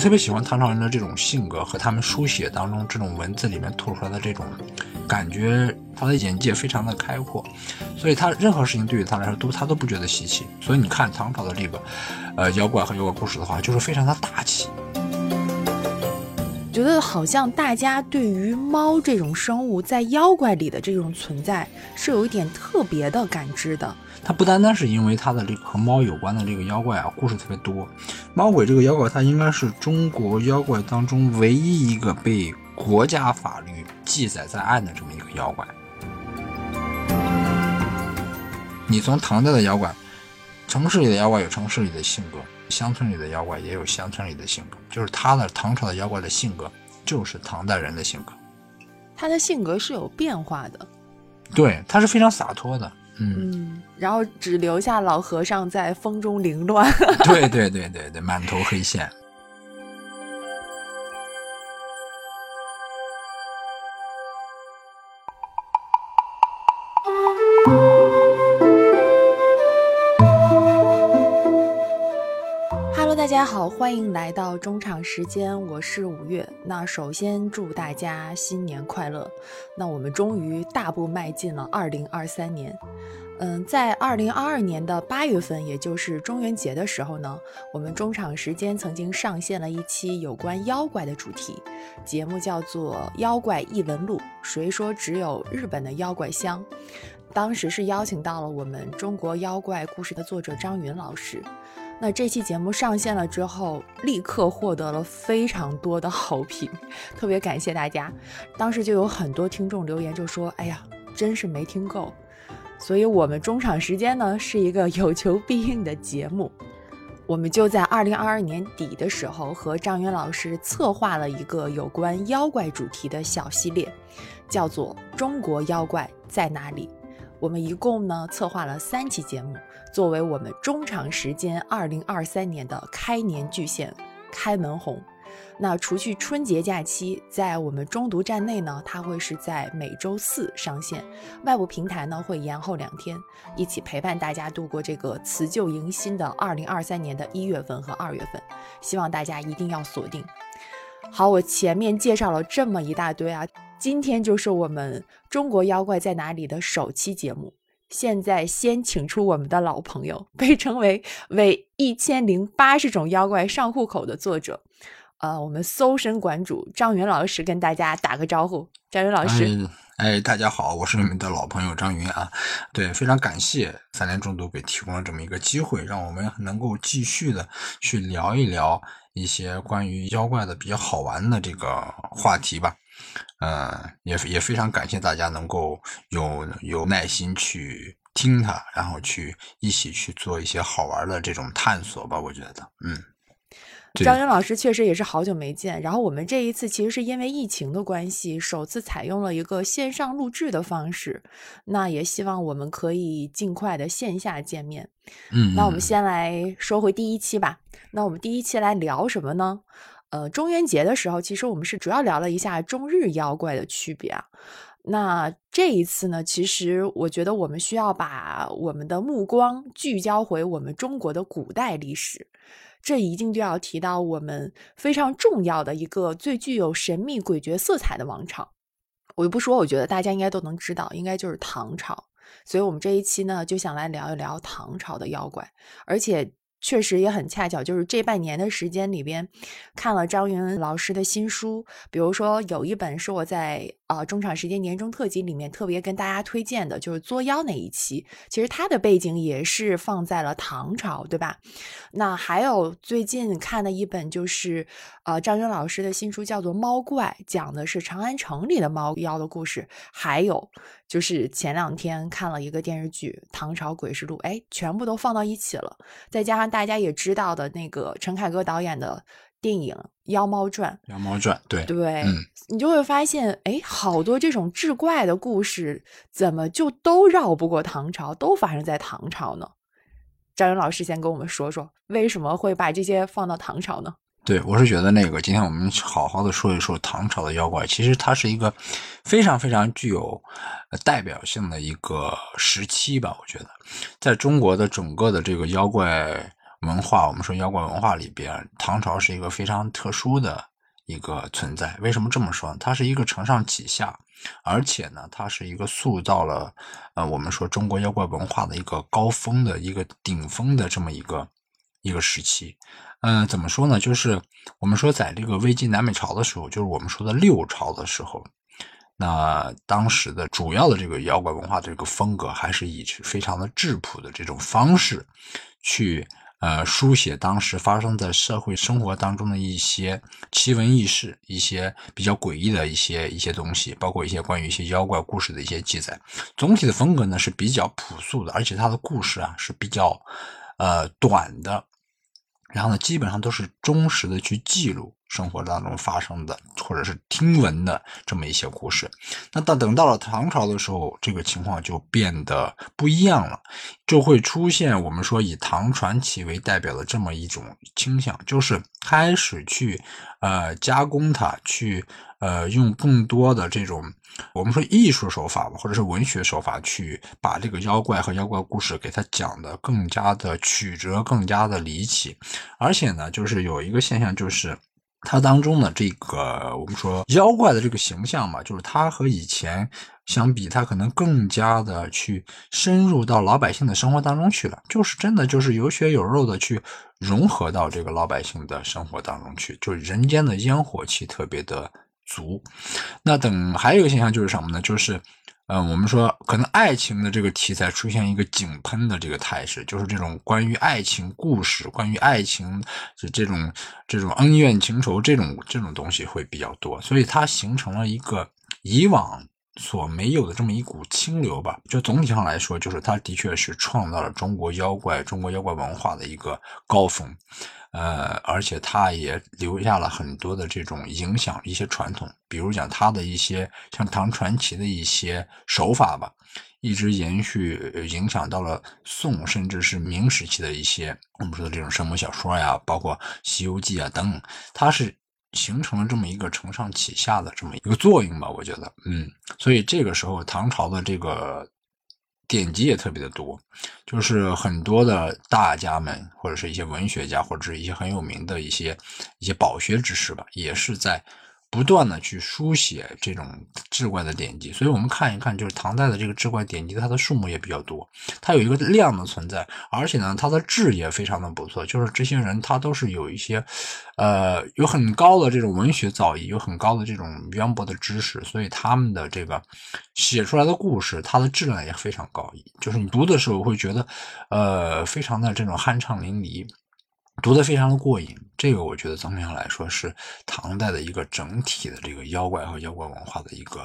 特别喜欢唐朝人的这种性格和他们书写当中这种文字里面吐出来的这种感觉，他的眼界非常的开阔，所以他任何事情对于他来说都他都不觉得稀奇。所以你看唐朝的这个，呃，妖怪和妖怪故事的话，就是非常的大气。觉得好像大家对于猫这种生物在妖怪里的这种存在是有一点特别的感知的。它不单单是因为它的这个和猫有关的这个妖怪啊，故事特别多。猫鬼这个妖怪，它应该是中国妖怪当中唯一一个被国家法律记载在案的这么一个妖怪。你从唐代的妖怪，城市里的妖怪有城市里的性格。乡村里的妖怪也有乡村里的性格，就是他的唐朝的妖怪的性格，就是唐代人的性格。他的性格是有变化的，对，他是非常洒脱的，嗯，然后只留下老和尚在风中凌乱。对对对对对，满头黑线。大家好，欢迎来到中场时间，我是五月。那首先祝大家新年快乐。那我们终于大步迈进了二零二三年。嗯，在二零二二年的八月份，也就是中元节的时候呢，我们中场时间曾经上线了一期有关妖怪的主题节目，叫做《妖怪异闻录》。谁说只有日本的妖怪香？当时是邀请到了我们中国妖怪故事的作者张云老师。那这期节目上线了之后，立刻获得了非常多的好评，特别感谢大家。当时就有很多听众留言，就说：“哎呀，真是没听够。”所以，我们中场时间呢是一个有求必应的节目。我们就在二零二二年底的时候，和张云老师策划了一个有关妖怪主题的小系列，叫做《中国妖怪在哪里》。我们一共呢策划了三期节目，作为我们中长时间二零二三年的开年巨献，开门红。那除去春节假期，在我们中读站内呢，它会是在每周四上线，外部平台呢会延后两天，一起陪伴大家度过这个辞旧迎新的二零二三年的一月份和二月份。希望大家一定要锁定。好，我前面介绍了这么一大堆啊。今天就是我们《中国妖怪在哪里》的首期节目。现在先请出我们的老朋友，被称为为一千零八十种妖怪上户口的作者，呃，我们搜神馆主张云老师跟大家打个招呼。张云老师，哎，大家好，我是你们的老朋友张云啊。对，非常感谢三联中读给提供了这么一个机会，让我们能够继续的去聊一聊一些关于妖怪的比较好玩的这个话题吧。嗯，也也非常感谢大家能够有有耐心去听它，然后去一起去做一些好玩的这种探索吧。我觉得，嗯，张云老师确实也是好久没见。然后我们这一次其实是因为疫情的关系，首次采用了一个线上录制的方式。那也希望我们可以尽快的线下见面。嗯，那我们先来说回第一期吧。那我们第一期来聊什么呢？呃，中元节的时候，其实我们是主要聊了一下中日妖怪的区别啊。那这一次呢，其实我觉得我们需要把我们的目光聚焦回我们中国的古代历史，这一定就要提到我们非常重要的一个最具有神秘诡谲色彩的王朝。我就不说，我觉得大家应该都能知道，应该就是唐朝。所以我们这一期呢，就想来聊一聊唐朝的妖怪，而且。确实也很恰巧，就是这半年的时间里边，看了张云老师的新书，比如说有一本是我在啊中场时间年终特辑里面特别跟大家推荐的，就是作妖那一期，其实它的背景也是放在了唐朝，对吧？那还有最近看的一本就是呃张云老师的新书，叫做《猫怪》，讲的是长安城里的猫妖的故事，还有。就是前两天看了一个电视剧《唐朝诡事录》，哎，全部都放到一起了。再加上大家也知道的那个陈凯歌导演的电影《妖猫传》，《妖猫传》对对，你就会发现，哎，好多这种志怪的故事，怎么就都绕不过唐朝，都发生在唐朝呢？张云老师先跟我们说说，为什么会把这些放到唐朝呢？对，我是觉得那个，今天我们好好的说一说唐朝的妖怪。其实它是一个非常非常具有代表性的一个时期吧。我觉得，在中国的整个的这个妖怪文化，我们说妖怪文化里边，唐朝是一个非常特殊的一个存在。为什么这么说？它是一个承上启下，而且呢，它是一个塑造了呃，我们说中国妖怪文化的一个高峰的一个顶峰的这么一个一个时期。嗯，怎么说呢？就是我们说在这个魏晋南北朝的时候，就是我们说的六朝的时候。那当时的主要的这个妖怪文化的这个风格，还是以非常的质朴的这种方式，去呃书写当时发生在社会生活当中的一些奇闻异事，一些比较诡异的一些一些东西，包括一些关于一些妖怪故事的一些记载。总体的风格呢是比较朴素的，而且它的故事啊是比较呃短的，然后呢基本上都是忠实的去记录。生活当中发生的，或者是听闻的这么一些故事，那到等到了唐朝的时候，这个情况就变得不一样了，就会出现我们说以唐传奇为代表的这么一种倾向，就是开始去呃加工它，去呃用更多的这种我们说艺术手法吧，或者是文学手法，去把这个妖怪和妖怪故事给它讲的更加的曲折，更加的离奇，而且呢，就是有一个现象就是。它当中的这个我们说妖怪的这个形象嘛，就是它和以前相比，它可能更加的去深入到老百姓的生活当中去了，就是真的就是有血有肉的去融合到这个老百姓的生活当中去，就是人间的烟火气特别的足。那等还有一个现象就是什么呢？就是。嗯，我们说可能爱情的这个题材出现一个井喷的这个态势，就是这种关于爱情故事、关于爱情就这种这种恩怨情仇这种这种东西会比较多，所以它形成了一个以往所没有的这么一股清流吧。就总体上来说，就是它的确是创造了中国妖怪、中国妖怪文化的一个高峰。呃，而且他也留下了很多的这种影响，一些传统，比如讲他的一些像唐传奇的一些手法吧，一直延续影响到了宋，甚至是明时期的一些我们说的这种神魔小说呀，包括《西游记》啊等等，它是形成了这么一个承上启下的这么一个作用吧，我觉得，嗯，所以这个时候唐朝的这个。典籍也特别的多，就是很多的大家们，或者是一些文学家，或者是一些很有名的一些一些饱学之士吧，也是在。不断的去书写这种志怪的典籍，所以我们看一看，就是唐代的这个志怪典籍，它的数目也比较多，它有一个量的存在，而且呢，它的质也非常的不错。就是这些人，他都是有一些，呃，有很高的这种文学造诣，有很高的这种渊博的知识，所以他们的这个写出来的故事，它的质量也非常高。就是你读的时候会觉得，呃，非常的这种酣畅淋漓。读得非常的过瘾，这个我觉得总体上来说是唐代的一个整体的这个妖怪和妖怪文化的一个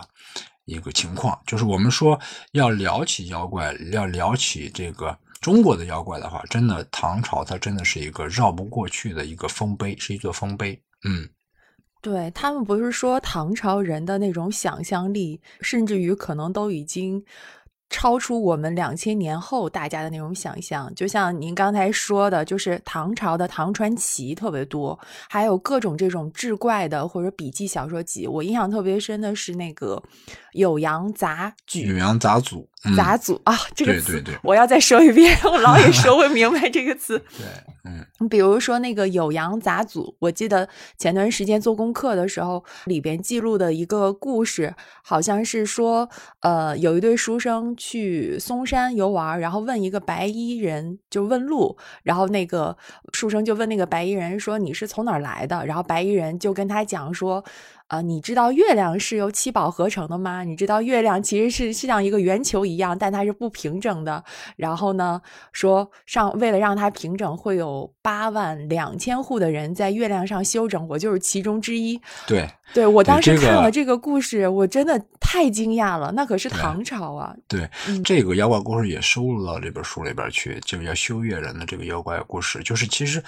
一个情况。就是我们说要聊起妖怪，要聊起这个中国的妖怪的话，真的唐朝它真的是一个绕不过去的一个丰碑，是一座丰碑。嗯，对他们不是说唐朝人的那种想象力，甚至于可能都已经。超出我们两千年后大家的那种想象，就像您刚才说的，就是唐朝的唐传奇特别多，还有各种这种志怪的或者笔记小说集。我印象特别深的是那个《酉阳杂举》。酉阳杂组。杂组啊，这个词我要再说一遍，我老也说不 明白这个词。对，嗯，比如说那个《酉阳杂组》，我记得前段时间做功课的时候，里边记录的一个故事，好像是说，呃，有一对书生去嵩山游玩，然后问一个白衣人，就问路，然后那个书生就问那个白衣人说：“你是从哪儿来的？”然后白衣人就跟他讲说。啊，你知道月亮是由七宝合成的吗？你知道月亮其实是像一个圆球一样，但它是不平整的。然后呢，说上为了让它平整，会有八万两千户的人在月亮上休整，我就是其中之一。对，对我当时看了这个故事，我真的太惊讶了。那可是唐朝啊！对，这个妖怪故事也收录到这本书里边去，就叫修月人的这个妖怪故事，就是其实。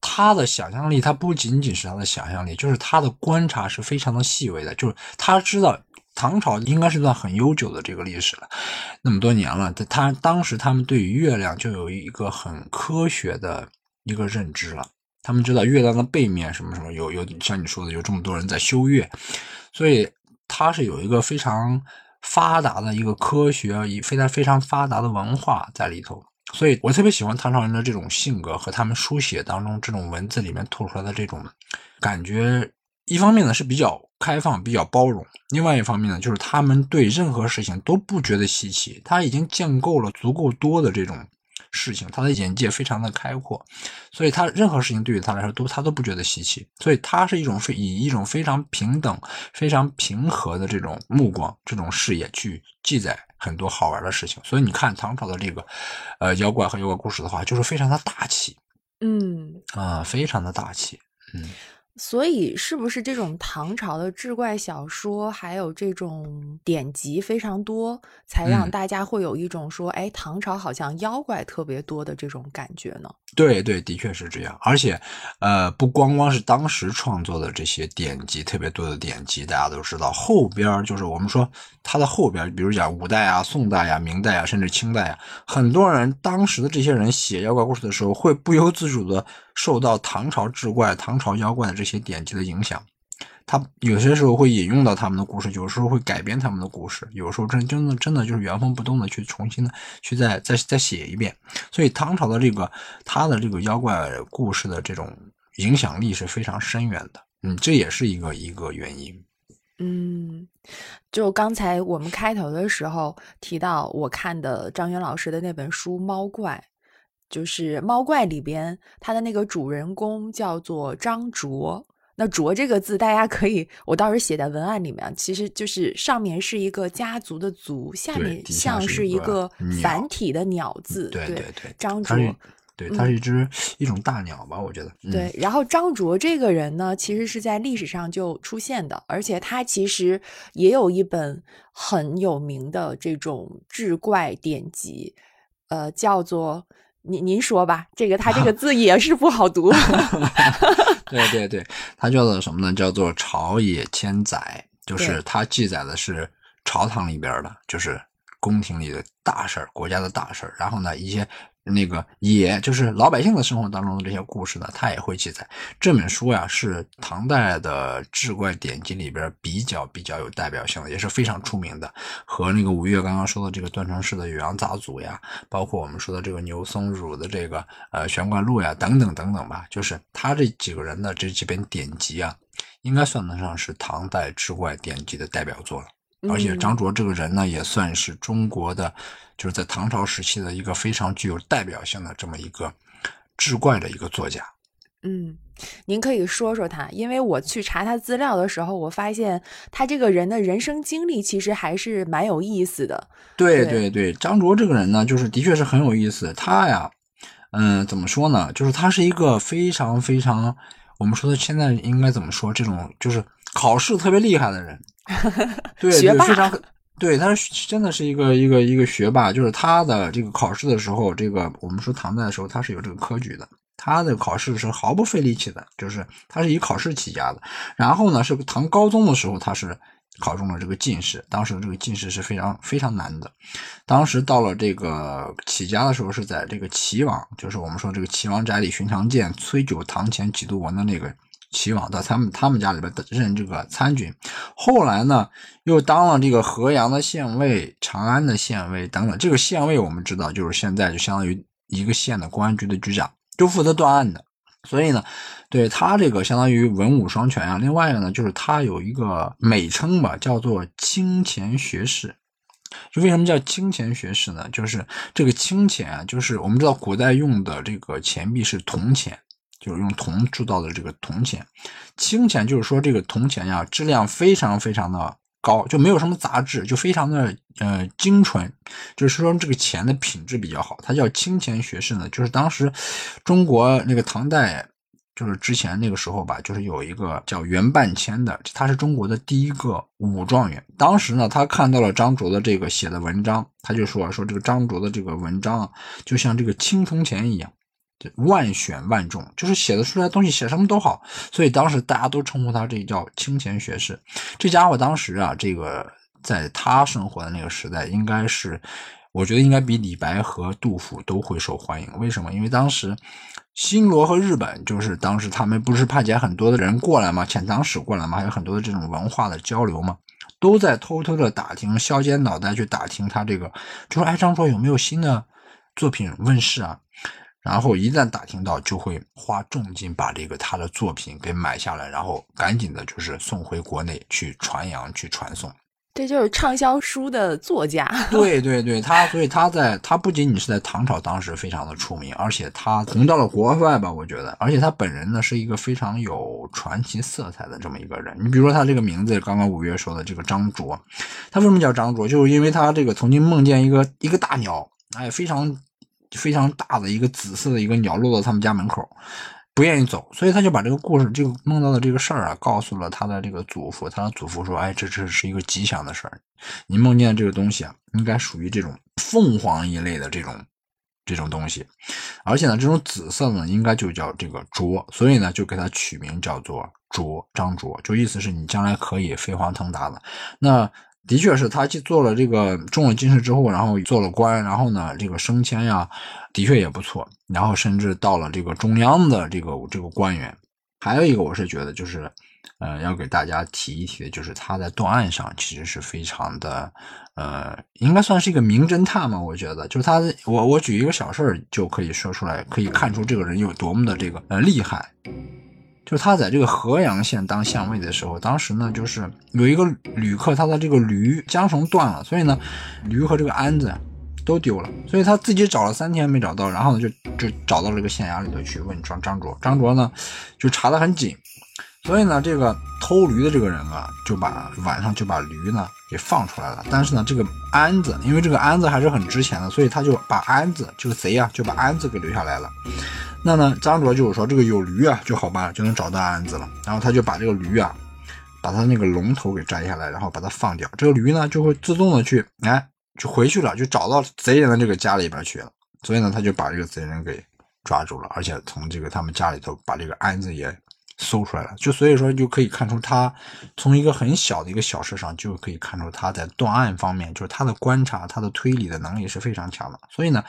他的想象力，他不仅仅是他的想象力，就是他的观察是非常的细微的。就是他知道唐朝应该是段很悠久的这个历史了，那么多年了，他他当时他们对于月亮就有一个很科学的一个认知了。他们知道月亮的背面什么什么有有像你说的有这么多人在修月，所以他是有一个非常发达的一个科学，以非常非常发达的文化在里头。所以我特别喜欢唐朝人的这种性格和他们书写当中这种文字里面透出来的这种感觉。一方面呢是比较开放、比较包容；另外一方面呢，就是他们对任何事情都不觉得稀奇，他已经建构了足够多的这种事情，他的眼界非常的开阔，所以他任何事情对于他来说都他都不觉得稀奇，所以他是一种非以一种非常平等、非常平和的这种目光、这种视野去记载很多好玩的事情。所以你看唐朝的这个呃妖怪和妖怪故事的话，就是非常的大气，嗯。啊，非常的大气，嗯。所以，是不是这种唐朝的志怪小说，还有这种典籍非常多，才让大家会有一种说，哎，唐朝好像妖怪特别多的这种感觉呢？对对，的确是这样。而且，呃，不光光是当时创作的这些典籍特别多的典籍，大家都知道，后边就是我们说它的后边，比如讲五代啊、宋代啊、明代啊，甚至清代啊，很多人当时的这些人写妖怪故事的时候，会不由自主的受到唐朝志怪、唐朝妖怪的这些典籍的影响。他有些时候会引用到他们的故事，有时候会改编他们的故事，有时候真真的真的就是原封不动的去重新的去再再再写一遍。所以唐朝的这个他的这个妖怪故事的这种影响力是非常深远的。嗯，这也是一个一个原因。嗯，就刚才我们开头的时候提到我看的张元老师的那本书《猫怪》，就是《猫怪》里边它的那个主人公叫做张卓。那“卓”这个字，大家可以，我倒是写在文案里面，其实就是上面是一个家族的“族”，下面像是一个繁体的“鸟”字。对对对，张卓，对，它是一只一种大鸟吧，我觉得。对，然后张卓这个人呢，其实是在历史上就出现的，而且他其实也有一本很有名的这种志怪典籍，呃，叫做。您您说吧，这个他这个 字也是不好读。对 对对，它叫做什么呢？叫做《朝野千载》，就是它记载的是朝堂里边的，就是宫廷里的大事儿、国家的大事儿。然后呢，一些。那个也就是老百姓的生活当中的这些故事呢，他也会记载。这本书呀，是唐代的志怪典籍里边比较比较有代表性的，也是非常出名的。和那个五月刚刚说的这个段成式的《酉阳杂俎》呀，包括我们说的这个牛僧孺的这个呃《玄怪录》呀，等等等等吧，就是他这几个人的这几本典籍啊，应该算得上是唐代志怪典籍的代表作了。而且张卓这个人呢，也算是中国的，就是在唐朝时期的一个非常具有代表性的这么一个志怪的一个作家。嗯，您可以说说他，因为我去查他资料的时候，我发现他这个人的人生经历其实还是蛮有意思的。对对对，张卓这个人呢，就是的确是很有意思。他呀，嗯，怎么说呢？就是他是一个非常非常，我们说的现在应该怎么说？这种就是考试特别厉害的人。对对，非常对，他是真的是一个一个一个学霸。就是他的这个考试的时候，这个我们说唐代的时候，他是有这个科举的。他的考试是毫不费力气的，就是他是以考试起家的。然后呢，是唐高宗的时候，他是考中了这个进士。当时这个进士是非常非常难的。当时到了这个起家的时候，是在这个齐王，就是我们说这个齐王宅里寻常见，崔九堂前几度闻的那个。齐王到他们他们家里边任这个参军，后来呢又当了这个河阳的县尉、长安的县尉等等。这个县尉我们知道，就是现在就相当于一个县的公安局的局长，就负责断案的。所以呢，对他这个相当于文武双全啊。另外一个呢，就是他有一个美称吧，叫做清钱学士。就为什么叫清钱学士呢？就是这个清钱啊，就是我们知道古代用的这个钱币是铜钱。就是用铜铸造的这个铜钱，清钱就是说这个铜钱呀，质量非常非常的高，就没有什么杂质，就非常的呃精纯，就是说这个钱的品质比较好。它叫清钱学士呢，就是当时中国那个唐代，就是之前那个时候吧，就是有一个叫袁半千的，他是中国的第一个武状元。当时呢，他看到了张卓的这个写的文章，他就说说这个张卓的这个文章啊，就像这个青铜钱一样。万选万中，就是写的出来东西，写什么都好，所以当时大家都称呼他这叫清钱学士。这家伙当时啊，这个在他生活的那个时代，应该是我觉得应该比李白和杜甫都会受欢迎。为什么？因为当时新罗和日本，就是当时他们不是派遣很多的人过来嘛，遣唐使过来嘛，还有很多的这种文化的交流嘛，都在偷偷的打听，削尖脑袋去打听他这个，就说哎，张卓有没有新的？作品问世啊，然后一旦打听到，就会花重金把这个他的作品给买下来，然后赶紧的就是送回国内去传扬、去传送。这就是畅销书的作家。对对对，他所以他在他不仅仅是在唐朝当时非常的出名，而且他红到了国外吧，我觉得，而且他本人呢是一个非常有传奇色彩的这么一个人。你比如说他这个名字，刚刚五月说的这个张卓，他为什么叫张卓？就是因为他这个曾经梦见一个一个大鸟，哎，非常非常大的一个紫色的一个鸟落到他们家门口。不愿意走，所以他就把这个故事，这个梦到的这个事儿啊，告诉了他的这个祖父。他的祖父说：“哎，这这是一个吉祥的事儿，你梦见这个东西啊，应该属于这种凤凰一类的这种这种东西，而且呢，这种紫色呢，应该就叫这个卓，所以呢，就给他取名叫做卓张卓，就意思是你将来可以飞黄腾达的。那。”的确是他去做了这个中了进士之后，然后做了官，然后呢，这个升迁呀，的确也不错。然后甚至到了这个中央的这个这个官员。还有一个，我是觉得就是，呃，要给大家提一提的，就是他在断案上其实是非常的，呃，应该算是一个名侦探嘛。我觉得，就是他，我我举一个小事儿就可以说出来，可以看出这个人有多么的这个呃厉害。就他在这个合阳县当县尉的时候，当时呢，就是有一个旅客，他的这个驴缰绳断了，所以呢，驴和这个鞍子都丢了，所以他自己找了三天没找到，然后呢，就就找到了这个县衙里头去问张张卓，张卓呢就查得很紧，所以呢，这个偷驴的这个人啊，就把晚上就把驴呢给放出来了，但是呢，这个鞍子，因为这个鞍子还是很值钱的，所以他就把鞍子，这个贼啊，就把鞍子给留下来了。那呢，张卓就是说，这个有驴啊就好办，就能找到鞍子了。然后他就把这个驴啊，把他那个龙头给摘下来，然后把它放掉。这个驴呢就会自动的去，哎，就回去了，就找到贼人的这个家里边去了。所以呢，他就把这个贼人给抓住了，而且从这个他们家里头把这个鞍子也搜出来了。就所以说，就可以看出他从一个很小的一个小事上，就可以看出他在断案方面，就是他的观察、他的推理的能力是非常强的。所以呢，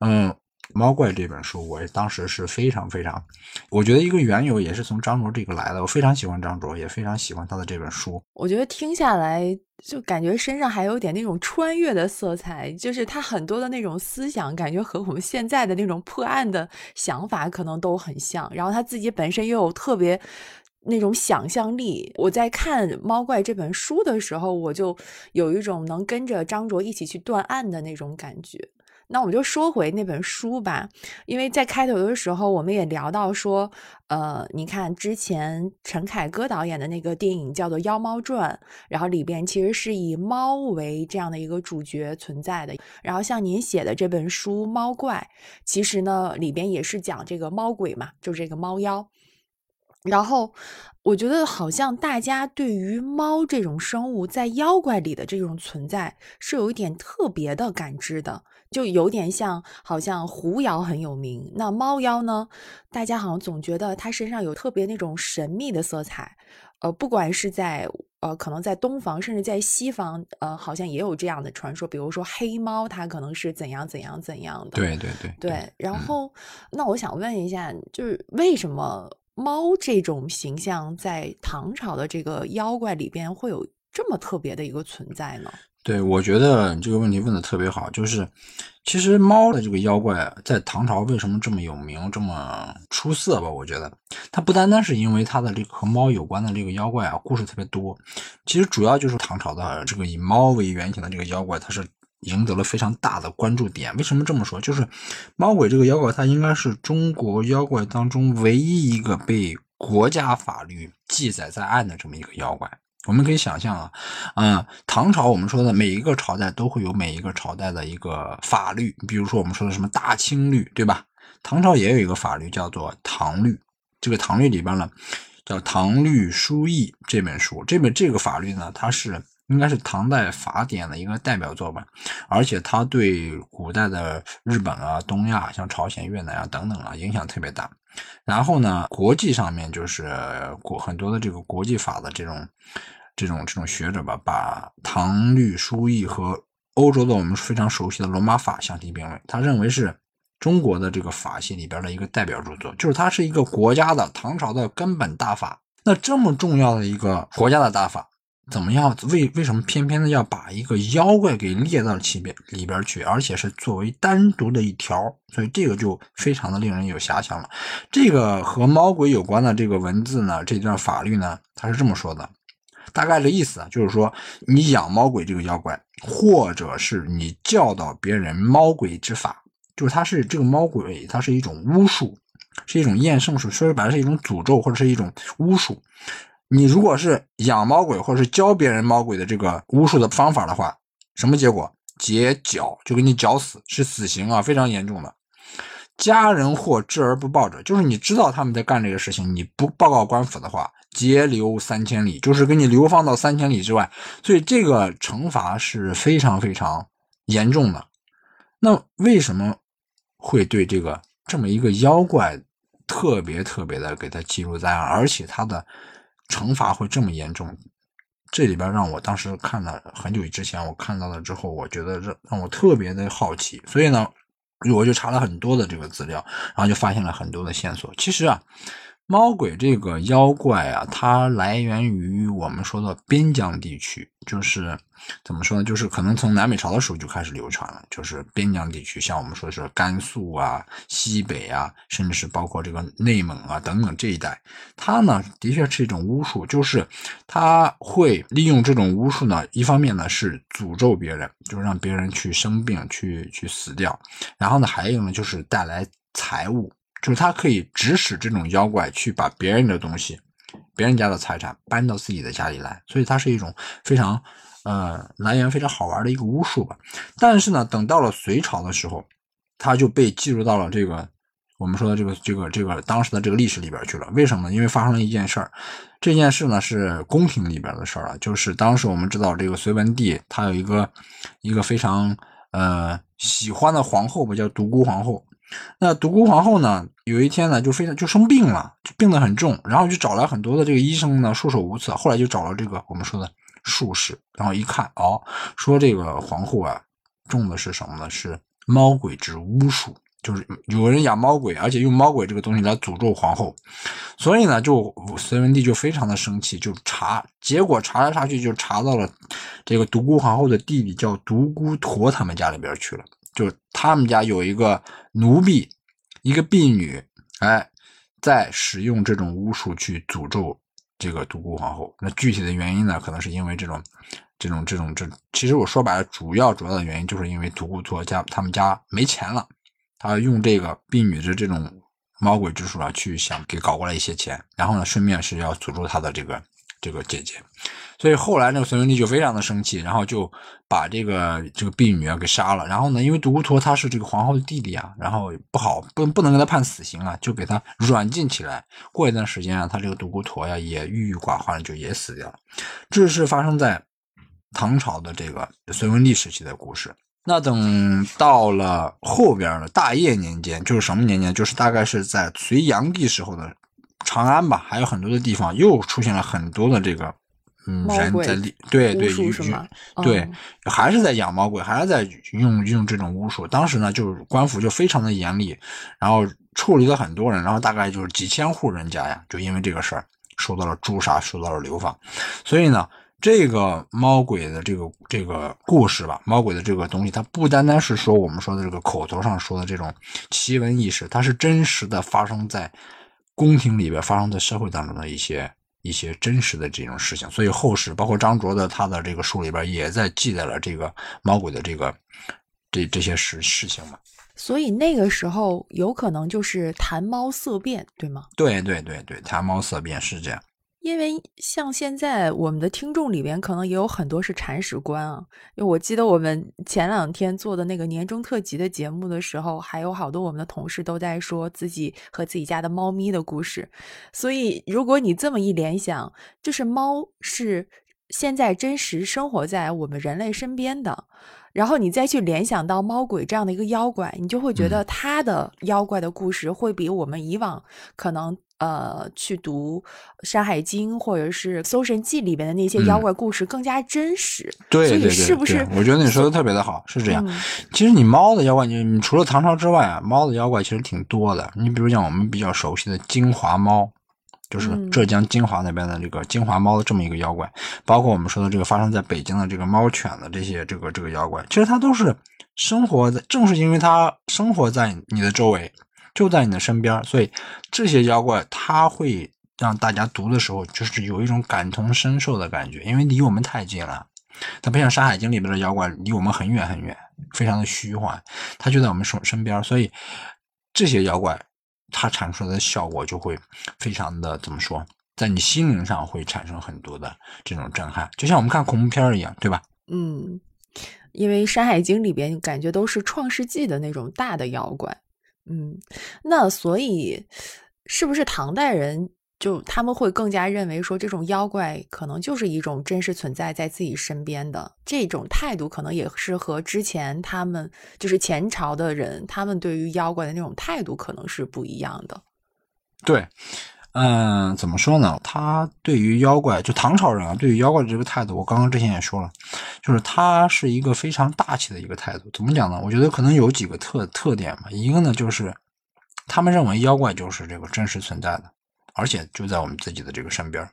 嗯。猫怪这本书，我当时是非常非常，我觉得一个缘由也是从张卓这个来的。我非常喜欢张卓，也非常喜欢他的这本书。我觉得听下来就感觉身上还有点那种穿越的色彩，就是他很多的那种思想，感觉和我们现在的那种破案的想法可能都很像。然后他自己本身又有特别那种想象力。我在看《猫怪》这本书的时候，我就有一种能跟着张卓一起去断案的那种感觉。那我们就说回那本书吧，因为在开头的时候我们也聊到说，呃，你看之前陈凯歌导演的那个电影叫做《妖猫传》，然后里边其实是以猫为这样的一个主角存在的。然后像您写的这本书《猫怪》，其实呢里边也是讲这个猫鬼嘛，就是这个猫妖。然后我觉得好像大家对于猫这种生物在妖怪里的这种存在是有一点特别的感知的。就有点像，好像狐妖很有名，那猫妖呢？大家好像总觉得它身上有特别那种神秘的色彩。呃，不管是在呃，可能在东方，甚至在西方，呃，好像也有这样的传说。比如说黑猫，它可能是怎样怎样怎样的。对对对对。然后，那我想问一下，就是为什么猫这种形象在唐朝的这个妖怪里边会有这么特别的一个存在呢？对，我觉得你这个问题问的特别好，就是其实猫的这个妖怪在唐朝为什么这么有名、这么出色吧？我觉得它不单单是因为它的这个和猫有关的这个妖怪啊，故事特别多，其实主要就是唐朝的这个以猫为原型的这个妖怪，它是赢得了非常大的关注点。为什么这么说？就是猫鬼这个妖怪，它应该是中国妖怪当中唯一一个被国家法律记载在案的这么一个妖怪。我们可以想象啊，嗯，唐朝我们说的每一个朝代都会有每一个朝代的一个法律，比如说我们说的什么大清律，对吧？唐朝也有一个法律叫做唐律，这个唐律里边呢叫《唐律疏议》这本书，这本这个法律呢，它是应该是唐代法典的一个代表作吧，而且它对古代的日本啊、东亚，像朝鲜、越南啊等等啊影响特别大。然后呢，国际上面就是国很多的这个国际法的这种。这种这种学者吧，把唐律疏议和欧洲的我们非常熟悉的罗马法相提并论，他认为是中国的这个法系里边的一个代表著作，就是它是一个国家的唐朝的根本大法。那这么重要的一个国家的大法，怎么样？为为什么偏偏的要把一个妖怪给列到里边里边去，而且是作为单独的一条？所以这个就非常的令人有遐想了。这个和猫鬼有关的这个文字呢，这段法律呢，它是这么说的，大概的意思啊，就是说你养猫鬼这个妖怪，或者是你教导别人猫鬼之法，就是它是这个猫鬼，它是一种巫术，是一种验圣术，说白了是一种诅咒或者是一种巫术。你如果是养猫鬼，或者是教别人猫鬼的这个巫术的方法的话，什么结果？截脚，就给你绞死，是死刑啊，非常严重的。家人或知而不报者，就是你知道他们在干这个事情，你不报告官府的话，截流三千里，就是给你流放到三千里之外。所以这个惩罚是非常非常严重的。那为什么会对这个这么一个妖怪特别特别的给他记录在案，而且他的？惩罚会这么严重？这里边让我当时看了很久之前，我看到了之后，我觉得让让我特别的好奇，所以呢，我就查了很多的这个资料，然后就发现了很多的线索。其实啊。猫鬼这个妖怪啊，它来源于我们说的边疆地区，就是怎么说呢？就是可能从南北朝的时候就开始流传了，就是边疆地区，像我们说是甘肃啊、西北啊，甚至是包括这个内蒙啊等等这一带，它呢的确是一种巫术，就是它会利用这种巫术呢，一方面呢是诅咒别人，就让别人去生病、去去死掉，然后呢还有呢就是带来财物。就是他可以指使这种妖怪去把别人的东西、别人家的财产搬到自己的家里来，所以它是一种非常呃来源非常好玩的一个巫术吧。但是呢，等到了隋朝的时候，它就被记录到了这个我们说的这个这个这个当时的这个历史里边去了。为什么呢？因为发生了一件事儿，这件事呢是宫廷里边的事儿了。就是当时我们知道这个隋文帝他有一个一个非常呃喜欢的皇后吧，叫独孤皇后。那独孤皇后呢？有一天呢，就非常就生病了，就病得很重，然后就找来很多的这个医生呢，束手无策。后来就找了这个我们说的术士，然后一看，哦，说这个皇后啊，中的是什么呢？是猫鬼之巫术，就是有人养猫鬼，而且用猫鬼这个东西来诅咒皇后。所以呢，就隋文帝就非常的生气，就查，结果查来查去就查到了这个独孤皇后的弟弟叫独孤陀他们家里边去了。就他们家有一个奴婢，一个婢女，哎，在使用这种巫术去诅咒这个独孤皇后。那具体的原因呢？可能是因为这种、这种、这种、这……其实我说白了，主要主要的原因就是因为独孤托家他们家没钱了，他用这个婢女的这种猫鬼之术啊，去想给搞过来一些钱，然后呢，顺便是要诅咒他的这个这个姐姐。所以后来那个隋文帝就非常的生气，然后就把这个这个婢女啊给杀了。然后呢，因为独孤陀他是这个皇后的弟弟啊，然后不好不不能给他判死刑啊，就给他软禁起来。过一段时间啊，他这个独孤陀呀也郁郁寡欢，就也死掉了。这是发生在唐朝的这个隋文帝时期的故事。那等到了后边的大业年间，就是什么年间？就是大概是在隋炀帝时候的长安吧，还有很多的地方又出现了很多的这个。嗯，人在里对对巫对，还是在养猫鬼，还是在用用这种巫术。当时呢，就是官府就非常的严厉，然后处理了很多人，然后大概就是几千户人家呀，就因为这个事儿受到了诛杀，受到了流放。所以呢，这个猫鬼的这个这个故事吧，猫鬼的这个东西，它不单单是说我们说的这个口头上说的这种奇闻异事，它是真实的发生在宫廷里边，发生在社会当中的一些。一些真实的这种事情，所以后世包括张卓的他的这个书里边也在记载了这个猫鬼的这个这这些事事情嘛。所以那个时候有可能就是谈猫色变，对吗？对对对对，谈猫色变是这样。因为像现在我们的听众里边，可能也有很多是铲屎官啊。因为我记得我们前两天做的那个年终特辑的节目的时候，还有好多我们的同事都在说自己和自己家的猫咪的故事。所以，如果你这么一联想，就是猫是现在真实生活在我们人类身边的，然后你再去联想到猫鬼这样的一个妖怪，你就会觉得它的妖怪的故事会比我们以往可能。呃，去读《山海经》或者是《搜神记》里边的那些妖怪故事更加真实。对对对，是不是？我觉得你说的特别的好，是这样。其实你猫的妖怪，你你除了唐朝之外啊，猫的妖怪其实挺多的。你比如讲我们比较熟悉的金华猫，就是浙江金华那边的这个金华猫的这么一个妖怪，包括我们说的这个发生在北京的这个猫犬的这些这个这个妖怪，其实它都是生活在，正是因为它生活在你的周围，就在你的身边，所以这些妖怪它会让大家读的时候，就是有一种感同身受的感觉，因为离我们太近了。它不像《山海经》里边的妖怪离我们很远很远，非常的虚幻，它就在我们身身边，所以这些妖怪。它产出来的效果就会非常的怎么说，在你心灵上会产生很多的这种震撼，就像我们看恐怖片一样，对吧？嗯，因为《山海经》里边感觉都是创世纪的那种大的妖怪，嗯，那所以是不是唐代人？就他们会更加认为说，这种妖怪可能就是一种真实存在在自己身边的这种态度，可能也是和之前他们就是前朝的人，他们对于妖怪的那种态度可能是不一样的。对，嗯，怎么说呢？他对于妖怪，就唐朝人啊，对于妖怪的这个态度，我刚刚之前也说了，就是他是一个非常大气的一个态度。怎么讲呢？我觉得可能有几个特特点吧。一个呢，就是他们认为妖怪就是这个真实存在的。而且就在我们自己的这个身边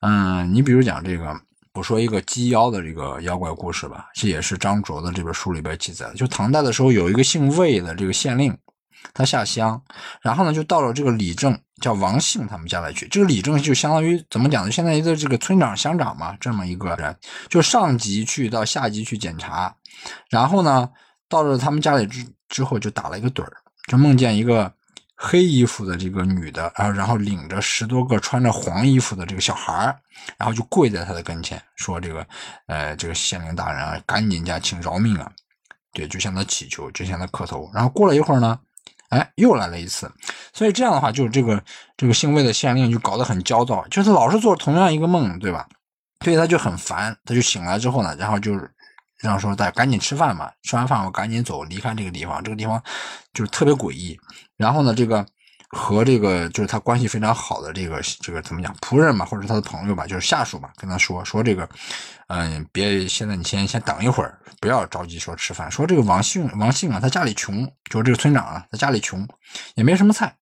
嗯，你比如讲这个，我说一个鸡妖的这个妖怪故事吧，这也是张卓的这本书里边记载的。就唐代的时候，有一个姓魏的这个县令，他下乡，然后呢就到了这个李正叫王姓他们家来去。这个李正就相当于怎么讲呢？现在一个这个村长乡长嘛，这么一个人，就上级去到下级去检查，然后呢到了他们家里之之后就打了一个盹儿，就梦见一个。黑衣服的这个女的，然后然后领着十多个穿着黄衣服的这个小孩儿然后就跪在他的跟前，说：“这个，呃，这个县令大人啊，赶紧家请饶命啊！”对，就向他祈求，就向他磕头。然后过了一会儿呢，哎，又来了一次。所以这样的话，就是这个这个姓魏的县令就搞得很焦躁，就是老是做同样一个梦，对吧？所以他就很烦，他就醒来之后呢，然后就。然后说：“大家赶紧吃饭吧，吃完饭我赶紧走，离开这个地方。这个地方就是特别诡异。然后呢，这个和这个就是他关系非常好的这个这个怎么讲仆人嘛，或者他的朋友吧，就是下属吧，跟他说说这个，嗯，别现在你先先等一会儿，不要着急说吃饭。说这个王姓王姓啊，他家里穷，就是这个村长啊，他家里穷，也没什么菜，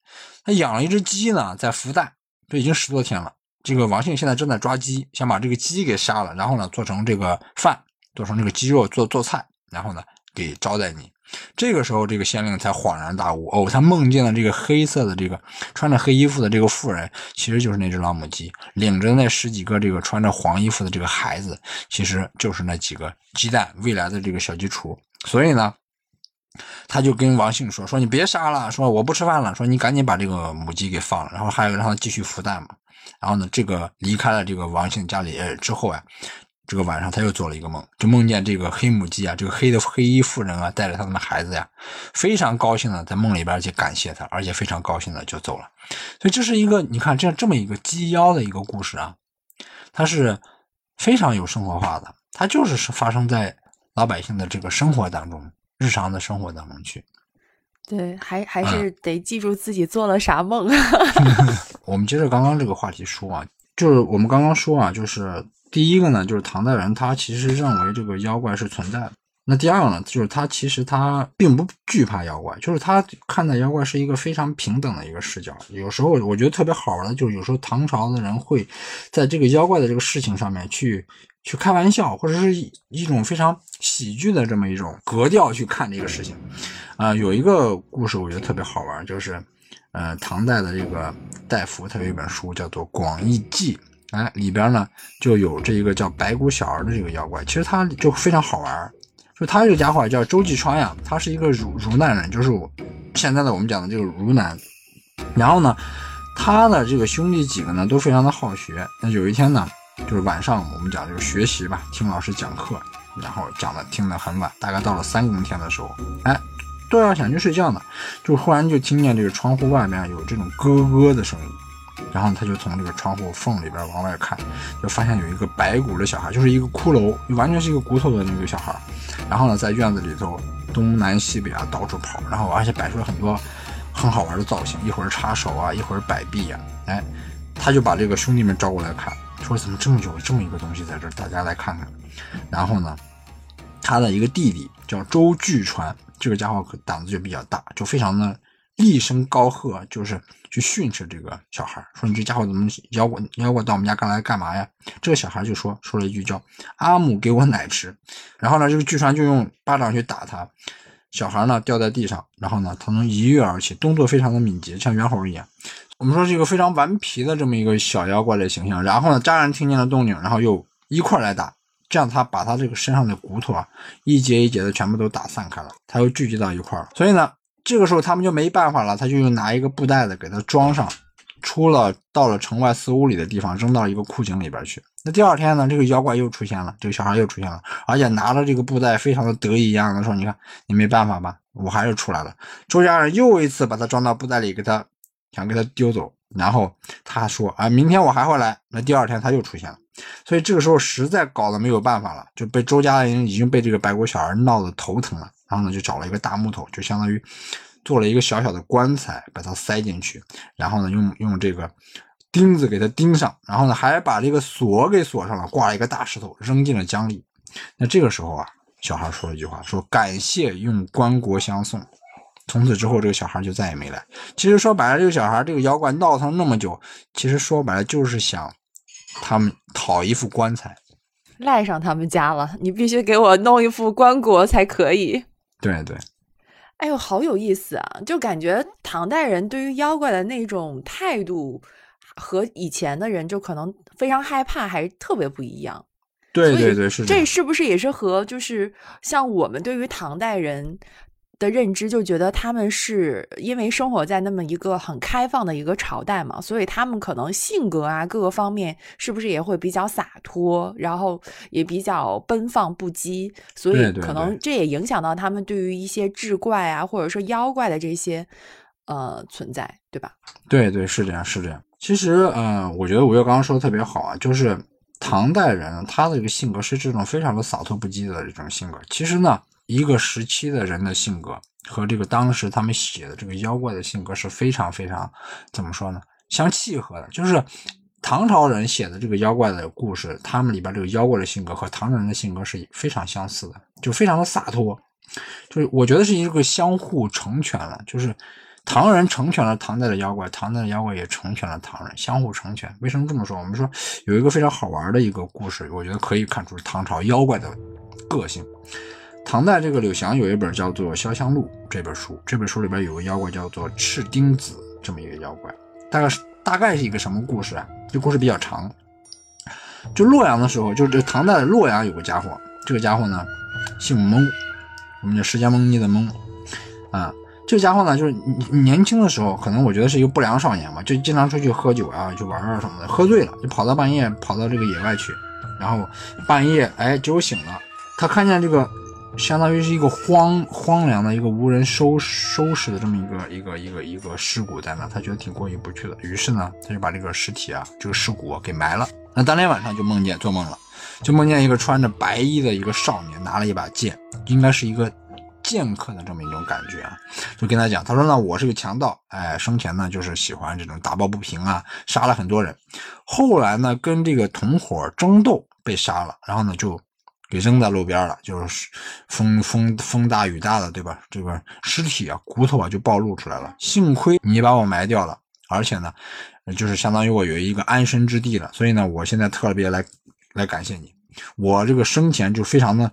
他养了一只鸡呢，在孵蛋，这已经十多天了。这个王姓现在正在抓鸡，想把这个鸡给杀了，然后呢做成这个饭。”做成这个鸡肉做做菜，然后呢给招待你。这个时候，这个县令才恍然大悟，哦，他梦见了这个黑色的这个穿着黑衣服的这个妇人，其实就是那只老母鸡，领着那十几个这个穿着黄衣服的这个孩子，其实就是那几个鸡蛋，未来的这个小鸡雏。所以呢，他就跟王姓说：“说你别杀了，说我不吃饭了，说你赶紧把这个母鸡给放了，然后还有让它继续孵蛋嘛。”然后呢，这个离开了这个王姓家里之后啊。这个晚上他又做了一个梦，就梦见这个黑母鸡啊，这个黑的黑衣妇人啊，带着他们的孩子呀，非常高兴的在梦里边去感谢他，而且非常高兴的就走了。所以这是一个你看这样这么一个鸡妖的一个故事啊，它是非常有生活化的，它就是是发生在老百姓的这个生活当中，日常的生活当中去。对，还还是得记住自己做了啥梦。我们接着刚刚这个话题说啊，就是我们刚刚说啊，就是。第一个呢，就是唐代人他其实认为这个妖怪是存在的。那第二个呢，就是他其实他并不惧怕妖怪，就是他看待妖怪是一个非常平等的一个视角。有时候我觉得特别好玩的，就是有时候唐朝的人会在这个妖怪的这个事情上面去去开玩笑，或者是一种非常喜剧的这么一种格调去看这个事情。啊，有一个故事我觉得特别好玩，就是呃，唐代的这个大夫他有一本书叫做《广义记》。哎，里边呢就有这一个叫白骨小儿的这个妖怪，其实他就非常好玩就他这个家伙叫周继川呀，他是一个儒儒南人，就是我现在的我们讲的这个儒南。然后呢，他的这个兄弟几个呢都非常的好学。那有一天呢，就是晚上我们讲这个学习吧，听老师讲课，然后讲的听得很晚，大概到了三更天的时候，哎，都要想去睡觉呢，就忽然就听见这个窗户外面有这种咯咯的声音。然后他就从这个窗户缝里边往外看，就发现有一个白骨的小孩，就是一个骷髅，完全是一个骨头的那个小孩。然后呢，在院子里头东南西北啊到处跑，然后而且摆出了很多很好玩的造型，一会儿插手啊，一会儿摆臂呀。哎，他就把这个兄弟们招过来看，说怎么这么有这么一个东西在这儿，大家来看看。然后呢，他的一个弟弟叫周巨川，这个家伙可胆子就比较大，就非常的厉声高喝，就是去训斥这个小孩，说你这家伙怎么妖怪妖怪到我们家干来干嘛呀？这个小孩就说说了一句叫阿姆给我奶吃，然后呢，这个巨船就用巴掌去打他，小孩呢掉在地上，然后呢他能一跃而起，动作非常的敏捷，像猿猴一样。我们说这个非常顽皮的这么一个小妖怪的形象，然后呢家人听见了动静，然后又一块来打。这样，他把他这个身上的骨头啊，一节一节的全部都打散开了，他又聚集到一块儿。所以呢，这个时候他们就没办法了，他就用拿一个布袋子给他装上，出了到了城外四五里的地方，扔到一个枯井里边去。那第二天呢，这个妖怪又出现了，这个小孩又出现了，而且拿着这个布袋，非常的得意一样的说：“你看，你没办法吧？我还是出来了。”周家人又一次把他装到布袋里，给他想给他丢走。然后他说：“啊，明天我还会来。”那第二天他又出现了。所以这个时候实在搞得没有办法了，就被周家人已经被这个白骨小孩闹得头疼了。然后呢，就找了一个大木头，就相当于做了一个小小的棺材，把它塞进去。然后呢，用用这个钉子给它钉上。然后呢，还把这个锁给锁上了，挂了一个大石头，扔进了江里。那这个时候啊，小孩说了一句话，说：“感谢用棺椁相送。”从此之后，这个小孩就再也没来。其实说白了，这个小孩这个妖怪闹腾那么久，其实说白了就是想。他们讨一副棺材，赖上他们家了。你必须给我弄一副棺椁才可以。对对，哎呦，好有意思啊！就感觉唐代人对于妖怪的那种态度，和以前的人就可能非常害怕，还特别不一样。对对对，是这是不是也是和就是像我们对于唐代人？的认知就觉得他们是因为生活在那么一个很开放的一个朝代嘛，所以他们可能性格啊各个方面是不是也会比较洒脱，然后也比较奔放不羁，所以可能这也影响到他们对于一些志怪啊或者说妖怪的这些呃存在，对吧？对对，是这样是这样。其实嗯，我觉得五月刚刚说的特别好啊，就是唐代人他的这个性格是这种非常的洒脱不羁的这种性格。其实呢。一个时期的人的性格和这个当时他们写的这个妖怪的性格是非常非常怎么说呢？相契合的。就是唐朝人写的这个妖怪的故事，他们里边这个妖怪的性格和唐朝人的性格是非常相似的，就非常的洒脱。就是我觉得是一个相互成全了，就是唐人成全了唐代的妖怪，唐代的妖怪也成全了唐人，相互成全。为什么这么说？我们说有一个非常好玩的一个故事，我觉得可以看出唐朝妖怪的个性。唐代这个柳祥有一本叫做《潇湘录》这本书，这本书里边有个妖怪叫做赤丁子，这么一个妖怪，大概是大概是一个什么故事啊？这故事比较长。就洛阳的时候，就这唐代的洛阳有个家伙，这个家伙呢姓蒙，我们叫释迦蒙尼的蒙啊。这个家伙呢，就是年轻的时候，可能我觉得是一个不良少年嘛，就经常出去喝酒啊，去玩啊什么的，喝醉了就跑到半夜跑到这个野外去，然后半夜哎酒醒了，他看见这个。相当于是一个荒荒凉的一个无人收收拾的这么一个一个一个一个尸骨在那，他觉得挺过意不去的，于是呢，他就把这个尸体啊，这个尸骨给埋了。那当天晚上就梦见做梦了，就梦见一个穿着白衣的一个少年，拿了一把剑，应该是一个剑客的这么一种感觉啊，就跟他讲，他说呢，我是个强盗，哎，生前呢就是喜欢这种打抱不平啊，杀了很多人，后来呢跟这个同伙争斗被杀了，然后呢就。给扔在路边了，就是风风风大雨大的，对吧？这个尸体啊，骨头啊就暴露出来了。幸亏你把我埋掉了，而且呢，就是相当于我有一个安身之地了。所以呢，我现在特别来来感谢你。我这个生前就非常的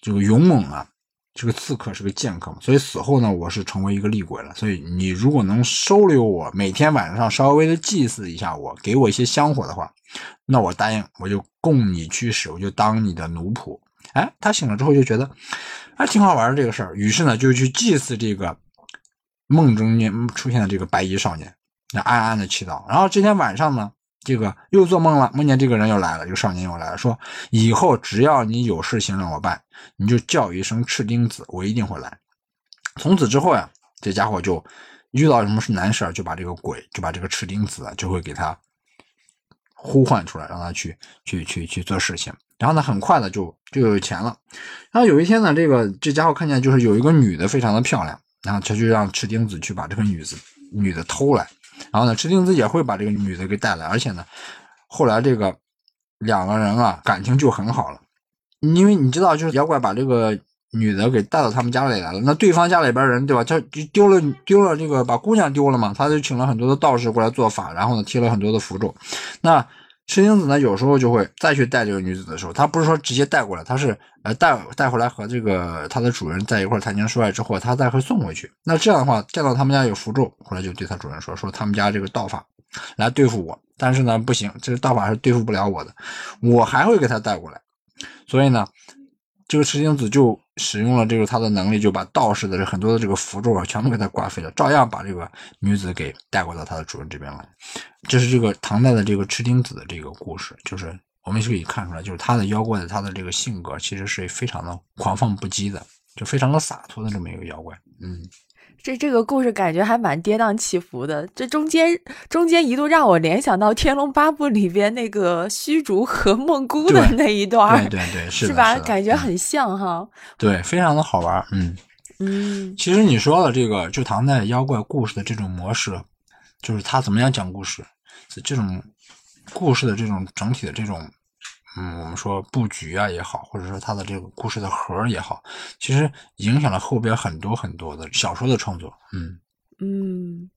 这个勇猛啊。这个刺客是个剑客嘛，所以死后呢，我是成为一个厉鬼了。所以你如果能收留我，每天晚上稍微的祭祀一下我，给我一些香火的话，那我答应，我就供你去使，我就当你的奴仆。哎，他醒了之后就觉得，哎，挺好玩的这个事儿，于是呢就去祭祀这个梦中间出现的这个白衣少年，那暗暗的祈祷。然后这天晚上呢。这个又做梦了，梦见这个人又来了，这个少年又来了，说以后只要你有事情让我办，你就叫一声赤钉子，我一定会来。从此之后呀，这家伙就遇到什么是难事就把这个鬼，就把这个赤钉子就会给他呼唤出来，让他去去去去做事情。然后呢，很快的就就有钱了。然后有一天呢，这个这家伙看见就是有一个女的非常的漂亮，然后他就让赤钉子去把这个女子女的偷来。然后呢，池镜子也会把这个女的给带来，而且呢，后来这个两个人啊感情就很好了，因为你知道，就是妖怪把这个女的给带到他们家里来了，那对方家里边人对吧？他就丢了丢了这个把姑娘丢了嘛，他就请了很多的道士过来做法，然后呢贴了很多的符咒。那赤精子呢，有时候就会再去带这个女子的时候，他不是说直接带过来，他是呃带带回来和这个他的主人在一块谈情说爱之后，他再会送回去。那这样的话，见到他们家有符咒，后来就对他主人说，说他们家这个道法来对付我，但是呢不行，这个道法是对付不了我的，我还会给他带过来。所以呢，这个赤精子就使用了这个他的能力，就把道士的这很多的这个符咒啊，全部给他刮飞了，照样把这个女子给带回到他的主人这边来。这是这个唐代的这个赤钉子的这个故事，就是我们就可以看出来，就是他的妖怪的他的这个性格其实是非常的狂放不羁的，就非常的洒脱的这么一个妖怪。嗯，这这个故事感觉还蛮跌宕起伏的，这中间中间一度让我联想到《天龙八部》里边那个虚竹和梦姑的那一段，对对对，是是吧？感觉很像哈。对，非常的好玩。嗯嗯其实你说的这个，就唐代妖怪故事的这种模式，就是他怎么样讲故事，这种故事的这种整体的这种，嗯，我们说布局啊也好，或者说它的这个故事的核儿也好，其实影响了后边很多很多的小说的创作。嗯嗯，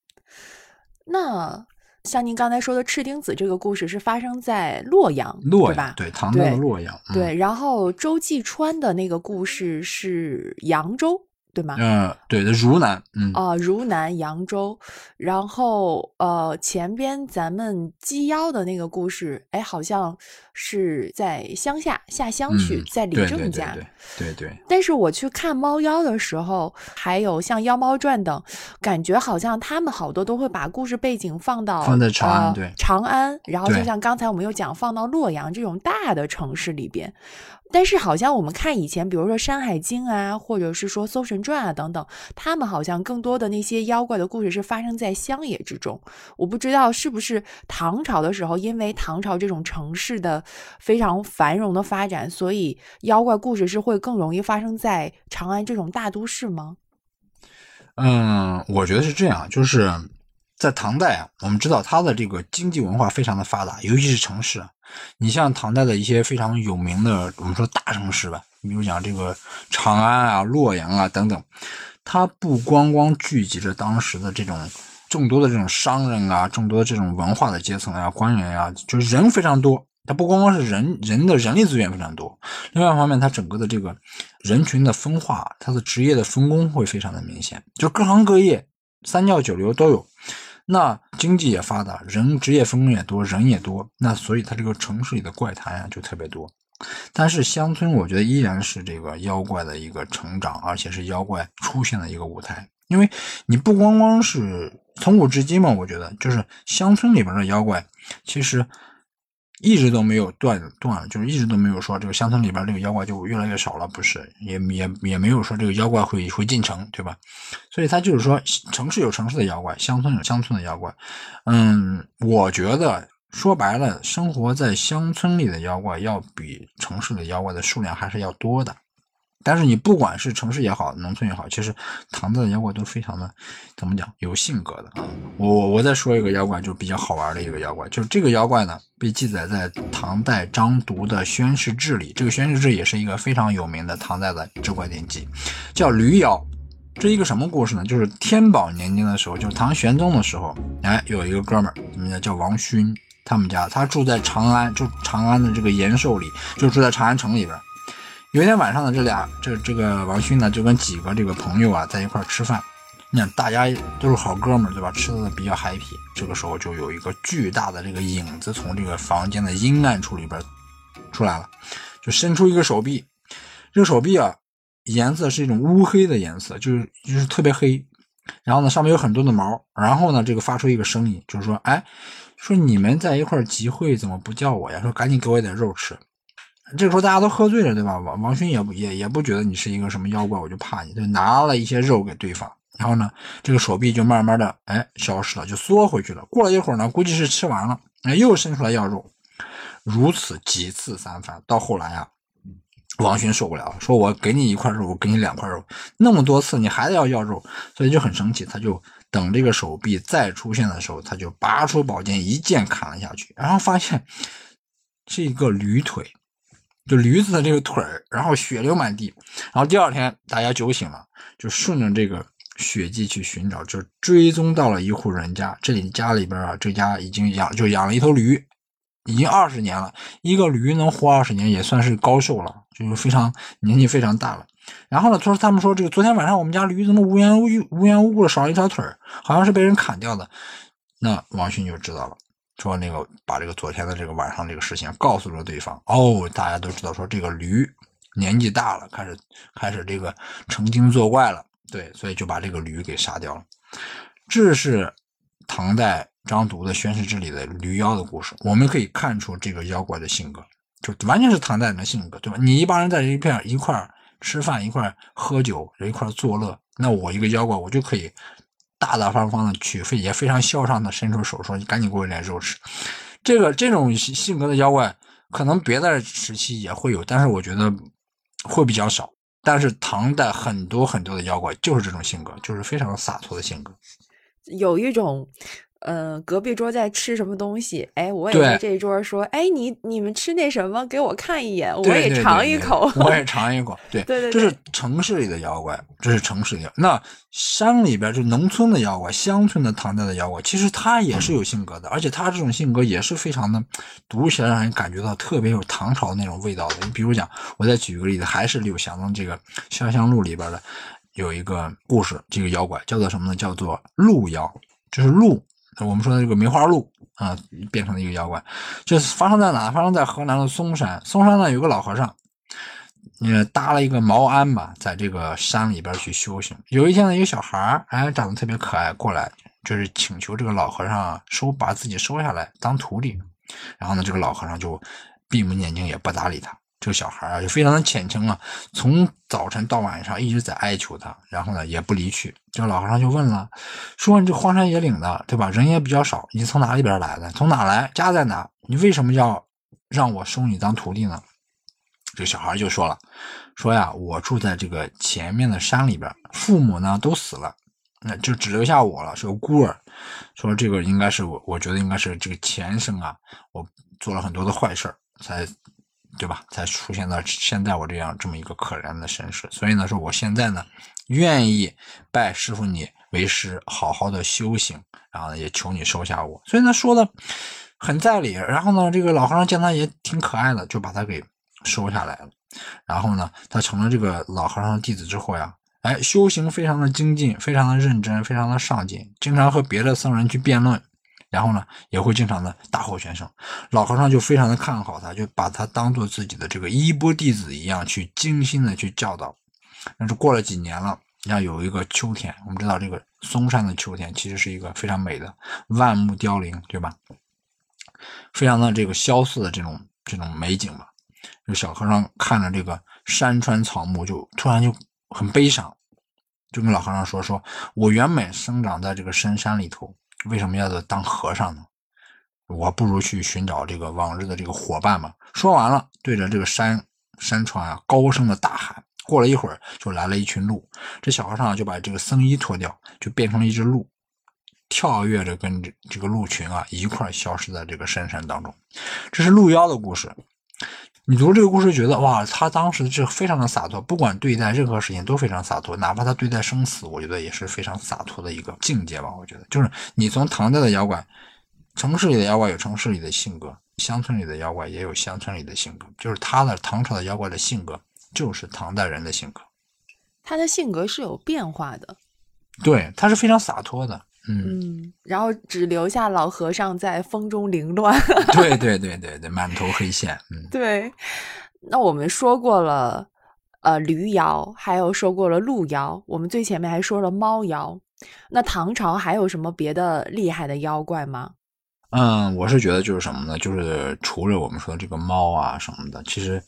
那像您刚才说的赤丁子这个故事是发生在洛阳，洛阳对吧？对唐代的洛阳，嗯对，然后周继川的那个故事是扬州，对吗？嗯，对的，汝南，嗯，啊、汝南、扬州，然后呃，前边咱们鸡妖的那个故事，哎，好像是在乡下下乡去，嗯在李正家。对对对对，但是我去看猫妖的时候，还有像《妖猫传》等，感觉好像他们好多都会把故事背景放到放在长安呃对长安，然后就像刚才我们又讲放到洛阳这种大的城市里边。但是好像我们看以前，比如说《山海经》啊，或者是说《搜神传》啊等等，他们好像更多的那些妖怪的故事是发生在乡野之中。我不知道是不是唐朝的时候，因为唐朝这种城市的非常繁荣的发展，所以妖怪故事是会更容易发生在长安这种大都市吗？嗯，我觉得是这样，就是在唐代啊，我们知道它的这个经济文化非常的发达，尤其是城市。你像唐代的一些非常有名的，我们说大城市吧，比如讲这个长安啊、洛阳啊等等，它不光光聚集着当时的这种众多的这种商人啊，众多的这种文化的阶层啊、官员啊，就是人非常多。它不光光是人人的人力资源非常多，另外一方面，它整个的这个人群的分化，它的职业的分工会非常的明显，就各行各业、三教九流都有。那经济也发达，人职业分工也多，人也多，那所以它这个城市里的怪谈呀、就特别多。但是乡村，我觉得依然是这个妖怪的一个成长，而且是妖怪出现的一个舞台。因为你不光光是从古至今嘛，我觉得就是乡村里边的妖怪，其实一直都没有断断，就是一直都没有说这个乡村里边这个妖怪就越来越少了，不是，也也也没有说这个妖怪会会进城，对吧？所以他就是说，城市有城市的妖怪，乡村有乡村的妖怪。嗯，我觉得说白了，生活在乡村里的妖怪要比城市的妖怪的数量还是要多的。但是你不管是城市也好，农村也好，其实唐代的妖怪都非常的怎么讲有性格的啊。我我我再说一个妖怪，就比较好玩的一个妖怪，就是这个妖怪呢被记载在唐代张独的《宣示志》里。这个《宣示志》也是一个非常有名的唐代的志怪典籍，叫驴妖。这一个什么故事呢？就是天宝年间的时候，就是唐玄宗的时候，哎，有一个哥们儿，怎么叫叫王勋，他们家他住在长安，就长安的这个延寿里，就住在长安城里边。有一天晚上呢，这俩这这个王勋呢就跟几个这个朋友啊在一块吃饭，你看大家都是好哥们儿，对吧？吃的比较 happy。这个时候就有一个巨大的这个影子从这个房间的阴暗处里边出来了，就伸出一个手臂，这个手臂啊颜色是一种乌黑的颜色，就是就是特别黑。然后呢，上面有很多的毛。然后呢，这个发出一个声音，就是说，哎，说你们在一块集会，怎么不叫我呀？说赶紧给我一点肉吃。这个时候大家都喝醉了，对吧？王王勋也不也也不觉得你是一个什么妖怪，我就怕你，就拿了一些肉给对方。然后呢，这个手臂就慢慢的哎消失了，就缩回去了。过了一会儿呢，估计是吃完了，哎又伸出来要肉，如此几次三番，到后来啊，王勋受不了，说我给你一块肉，我给你两块肉，那么多次你还要要肉，所以就很生气，他就等这个手臂再出现的时候，他就拔出宝剑一剑砍了下去，然后发现是一个驴腿。就驴子的这个腿儿，然后血流满地。然后第二天大家酒醒了，就顺着这个血迹去寻找，就追踪到了一户人家。这里家里边啊，这家已经养就养了一头驴，已经二十年了。一个驴能活二十年，也算是高寿了，就是非常年纪非常大了。然后呢，他说他们说这个昨天晚上我们家驴怎么无缘无故无缘无故的少了一条腿儿，好像是被人砍掉的。那王迅就知道了。说那个把这个昨天的这个晚上这个事情告诉了对方哦，大家都知道说这个驴年纪大了，开始开始这个成精作怪了，对，所以就把这个驴给杀掉了。这是唐代张读的《宣室志》里的驴妖的故事，我们可以看出这个妖怪的性格，就完全是唐代人的性格，对吧？你一帮人在一片一块吃饭，一块喝酒，一块作乐，那我一个妖怪，我就可以。大大方方的去，非也非常嚣张的伸出手说：“你赶紧给我点肉吃。”这个这种性格的妖怪，可能别的时期也会有，但是我觉得会比较少。但是唐代很多很多的妖怪就是这种性格，就是非常洒脱的性格，有一种。嗯，隔壁桌在吃什么东西？哎，我也在这桌说，哎，你你们吃那什么？给我看一眼，我也尝一口。我也尝一口。对 对对，这是城市里的妖怪，这是城市里。那山里边就农村的妖怪，乡村的唐代的妖怪，其实他也是有性格的，而且他这种性格也是非常的，读起来让人感觉到特别有唐朝那种味道的。你比如讲，我再举个例子，还是柳祥的这个《潇湘录》里边的有一个故事，这个妖怪叫做什么呢？叫做鹿妖，就是鹿。我们说的这个梅花鹿啊，变成了一个妖怪，就是发生在哪？发生在河南的嵩山。嵩山呢有个老和尚，呃，搭了一个茅庵吧，在这个山里边去修行。有一天呢，一个小孩儿，哎，长得特别可爱，过来就是请求这个老和尚收把自己收下来当徒弟。然后呢，这个老和尚就闭目念经，也不搭理他。这个小孩啊，就非常的虔诚啊，从早晨到晚上一直在哀求他，然后呢也不离去。这个老和尚就问了，说：“你这荒山野岭的，对吧？人也比较少，你从哪里边来的？从哪来？家在哪？你为什么要让我收你当徒弟呢？”这个小孩就说了：“说呀，我住在这个前面的山里边，父母呢都死了，那就只留下我了，是个孤儿。说这个应该是我，我觉得应该是这个前生啊，我做了很多的坏事才。”对吧？才出现到现在我这样这么一个可怜的身世，所以呢，说我现在呢，愿意拜师傅你为师，好好的修行，然后呢，也求你收下我。所以呢，说的很在理。然后呢，这个老和尚见他也挺可爱的，就把他给收下来了。然后呢，他成了这个老和尚的弟子之后呀，哎，修行非常的精进，非常的认真，非常的上进，经常和别的僧人去辩论。然后呢，也会经常的大获全胜。老和尚就非常的看好他，就把他当做自己的这个衣钵弟子一样，去精心的去教导。但是过了几年了，你看有一个秋天，我们知道这个嵩山的秋天其实是一个非常美的，万木凋零，对吧？非常的这个萧瑟的这种这种美景吧。这小和尚看着这个山川草木，就突然就很悲伤，就跟老和尚说：“说我原本生长在这个深山里头。”为什么要当和尚呢？我不如去寻找这个往日的这个伙伴嘛。说完了，对着这个山山川啊，高声的大喊。过了一会儿，就来了一群鹿。这小和尚就把这个僧衣脱掉，就变成了一只鹿，跳跃着跟这这个鹿群啊一块消失在这个深山当中。这是鹿妖的故事。你读这个故事，觉得哇，他当时是非常的洒脱，不管对待任何事情都非常洒脱，哪怕他对待生死，我觉得也是非常洒脱的一个境界吧。我觉得，就是你从唐代的妖怪，城市里的妖怪有城市里的性格，乡村里的妖怪也有乡村里的性格，就是他的唐朝的妖怪的性格，就是唐代人的性格。他的性格是有变化的，对，他是非常洒脱的。嗯，然后只留下老和尚在风中凌乱。对对对对对，满头黑线。嗯，对。那我们说过了，呃，驴窑，还有说过了鹿窑，我们最前面还说了猫窑。那唐朝还有什么别的厉害的妖怪吗？嗯，我是觉得就是什么呢？就是除了我们说的这个猫啊什么的，其实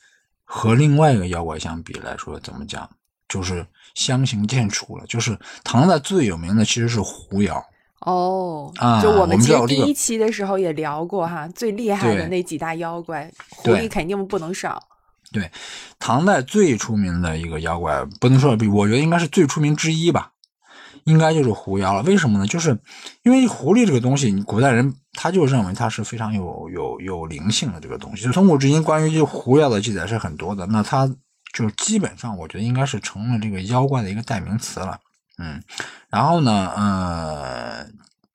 和另外一个妖怪相比来说，怎么讲，就是相形见绌了。就是唐代最有名的其实是狐妖。哦，啊，就我们其实第一期的时候也聊过哈，最厉害的那几大妖怪，狐狸肯定不能少。对，唐代最出名的一个妖怪，不能说比，我觉得应该是最出名之一吧。应该就是狐妖了。为什么呢？就是因为狐狸这个东西，古代人他就认为它是非常有有有灵性的这个东西。就从古至今，关于这狐妖的记载是很多的。那它就基本上，我觉得应该是成了这个妖怪的一个代名词了。嗯，然后呢，呃，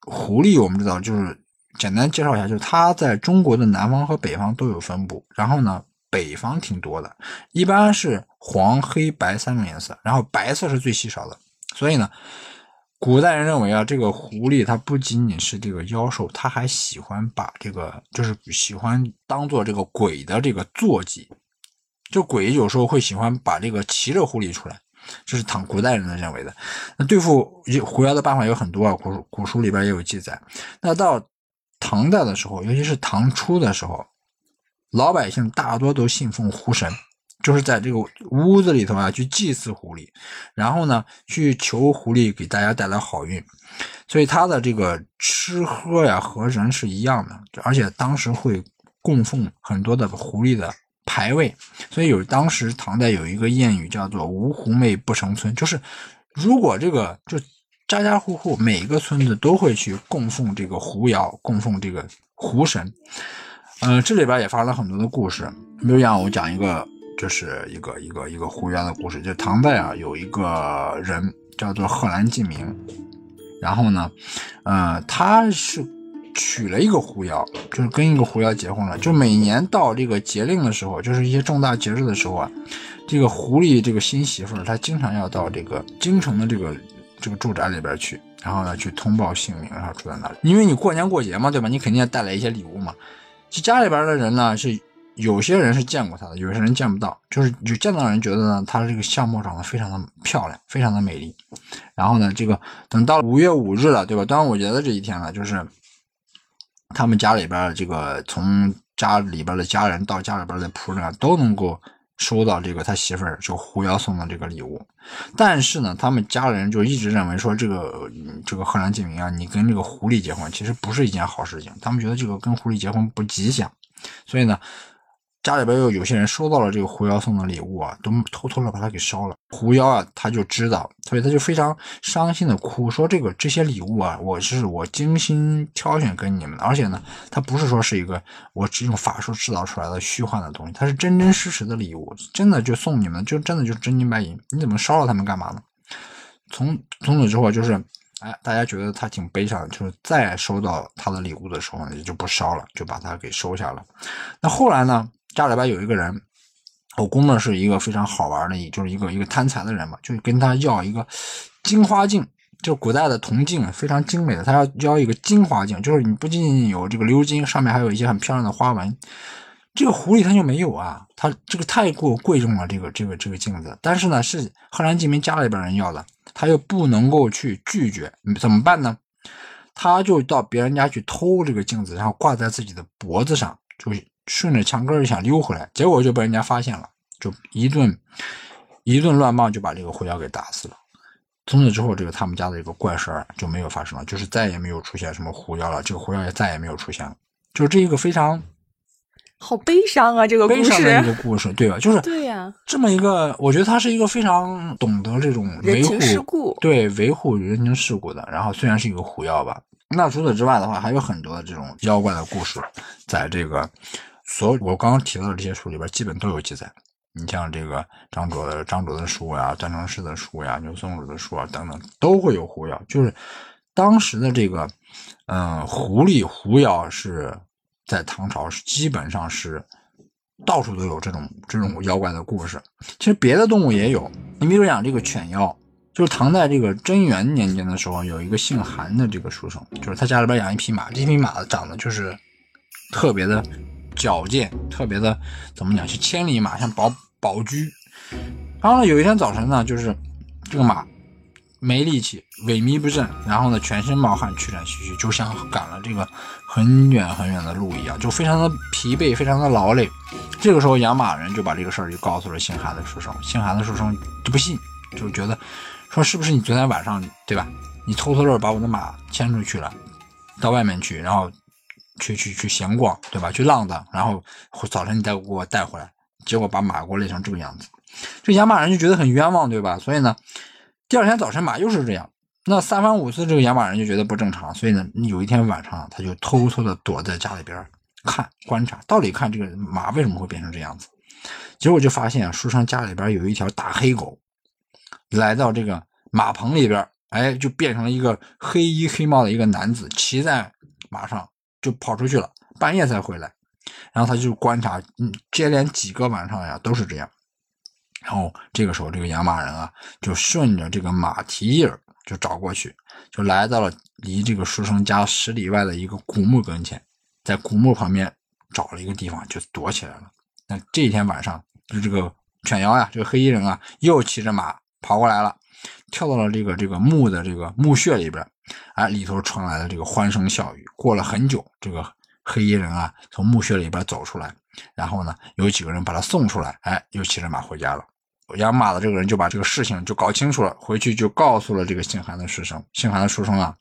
狐狸我们知道，就是简单介绍一下，就是它在中国的南方和北方都有分布。然后呢，北方挺多的，一般是黄、黑、白三种颜色，然后白色是最稀少的。所以呢，古代人认为啊，这个狐狸它不仅仅是这个妖兽，它还喜欢把这个，就是喜欢当做这个鬼的这个坐骑。就鬼有时候会喜欢把这个骑着狐狸出来，这是唐古代人的认为的。那对付狐妖的办法有很多啊，古古书里边也有记载。那到唐代的时候，尤其是唐初的时候，老百姓大多都信奉狐神。就是在这个屋子里头啊，去祭祀狐狸，然后呢，去求狐狸给大家带来好运，所以他的这个吃喝呀和人是一样的，而且当时会供奉很多的狐狸的排位，所以有当时唐代有一个谚语叫做“无狐媚不成村”，就是如果这个就家家户户每个村子都会去供奉这个狐妖，供奉这个狐神，嗯，这里边也发生了很多的故事，比如让我讲一个。就是一个一个一个狐妖的故事，就唐代啊，有一个人叫做贺兰进明，然后呢，呃，他是娶了一个狐妖，就是跟一个狐妖结婚了。就每年到这个节令的时候，就是一些重大节日的时候啊，这个狐狸这个新媳妇，她经常要到这个京城的这个这个住宅里边去，然后呢去通报姓名，然后住在那里。因为你过年过节嘛，对吧？你肯定要带来一些礼物嘛。就家里边的人呢是。有些人是见过她的，有些人见不到。就是有见到的人觉得呢，她这个相貌长得非常的漂亮，非常的美丽。然后呢，这个等到五月五日了，对吧？端午节的这一天了，就是他们家里边这个从家里边的家人到家里边的仆人啊都能够收到这个他媳妇儿就狐妖送的这个礼物。但是呢，他们家人就一直认为说这个这个贺兰静明啊，你跟这个狐狸结婚其实不是一件好事情。他们觉得这个跟狐狸结婚不吉祥，所以呢。家里边又有些人收到了这个狐妖送的礼物啊，都偷偷的把它给烧了。狐妖啊，他就知道，所以他就非常伤心的哭，说这个这些礼物啊，我是我精心挑选给你们的，而且呢，它不是说是一个我只用法术制造出来的虚幻的东西，它是真真实实的礼物，真的就送你们，就真的就真金白银。你怎么烧了他们干嘛呢？从从此之后就是，哎，大家觉得他挺悲伤的，就是再收到他的礼物的时候呢，也就不烧了，就把它给收下了。那后来呢？家里边有一个人，我估摸是一个非常好玩的，就是一个一个贪财的人嘛，就跟他要一个金花镜，就是古代的铜镜，非常精美的。他要要一个金花镜，就是你不仅仅有这个鎏金，上面还有一些很漂亮的花纹。这个狐狸他就没有啊，他这个太过贵重了，这个这个这个镜子。但是呢，是贺兰进明家里边人要的，他又不能够去拒绝，怎么办呢？他就到别人家去偷这个镜子，然后挂在自己的脖子上，就。顺着墙根儿想溜回来，结果就被人家发现了，就一顿一顿乱棒，就把这个狐妖给打死了。从此之后，这个他们家的一个怪事儿就没有发生了，就是再也没有出现什么狐妖了。这个狐妖也再也没有出现了。就是这一个非常好悲伤啊，这个悲伤的一个故事，对吧？就是对呀，这么一个，我觉得他是一个非常懂得这种维护，对维护人情世故的。然后虽然是一个狐妖吧，那除此之外的话，还有很多的这种妖怪的故事，在这个。所我刚刚提到的这些书里边，基本都有记载。你像这个张卓的张卓的书呀，段成式的书呀，牛松儒的书啊等等，都会有狐妖。就是当时的这个，嗯，狐狸狐妖是在唐朝是基本上是到处都有这种这种妖怪的故事。其实别的动物也有，你比如讲这个犬妖，就是唐代这个贞元年间的时候，有一个姓韩的这个书生，就是他家里边养一匹马，这匹马长得就是特别的。矫健，特别的，怎么讲？是千里马，像宝宝驹。然后呢，有一天早晨呢，就是这个马没力气，萎靡不振，然后呢，全身冒汗，气喘吁吁，就像赶了这个很远很远的路一样，就非常的疲惫，非常的劳累。这个时候，养马人就把这个事儿就告诉了姓韩的书生。姓韩的书生就不信，就觉得说是不是你昨天晚上对吧？你偷偷的把我的马牵出去了，到外面去，然后。去去去闲逛，对吧？去浪荡，然后早晨你再给我带回来，结果把马给我累成这个样子，这养马人就觉得很冤枉，对吧？所以呢，第二天早晨马又是这样，那三番五次，这个养马人就觉得不正常，所以呢，有一天晚上，他就偷偷的躲在家里边看观察，到底看这个马为什么会变成这样子。结果就发现，书生家里边有一条大黑狗，来到这个马棚里边，哎，就变成了一个黑衣黑帽的一个男子，骑在马上就跑出去了，半夜才回来。然后他就观察，嗯，接连几个晚上呀都是这样。然后这个时候，这个养马人啊，就顺着这个马蹄印儿就找过去，就来到了离这个书生家十里外的一个古墓跟前，在古墓旁边找了一个地方就躲起来了。那这一天晚上，就这个犬妖呀，这个黑衣人啊，又骑着马跑过来了，跳到了这个这个墓的这个墓穴里边，哎，里头传来了这个欢声笑语。过了很久，这个黑衣人啊，从墓穴里边走出来，然后呢，有几个人把他送出来，哎，又骑着马回家了。养马的这个人就把这个事情就搞清楚了，回去就告诉了这个姓韩的书生。姓韩的书生啊，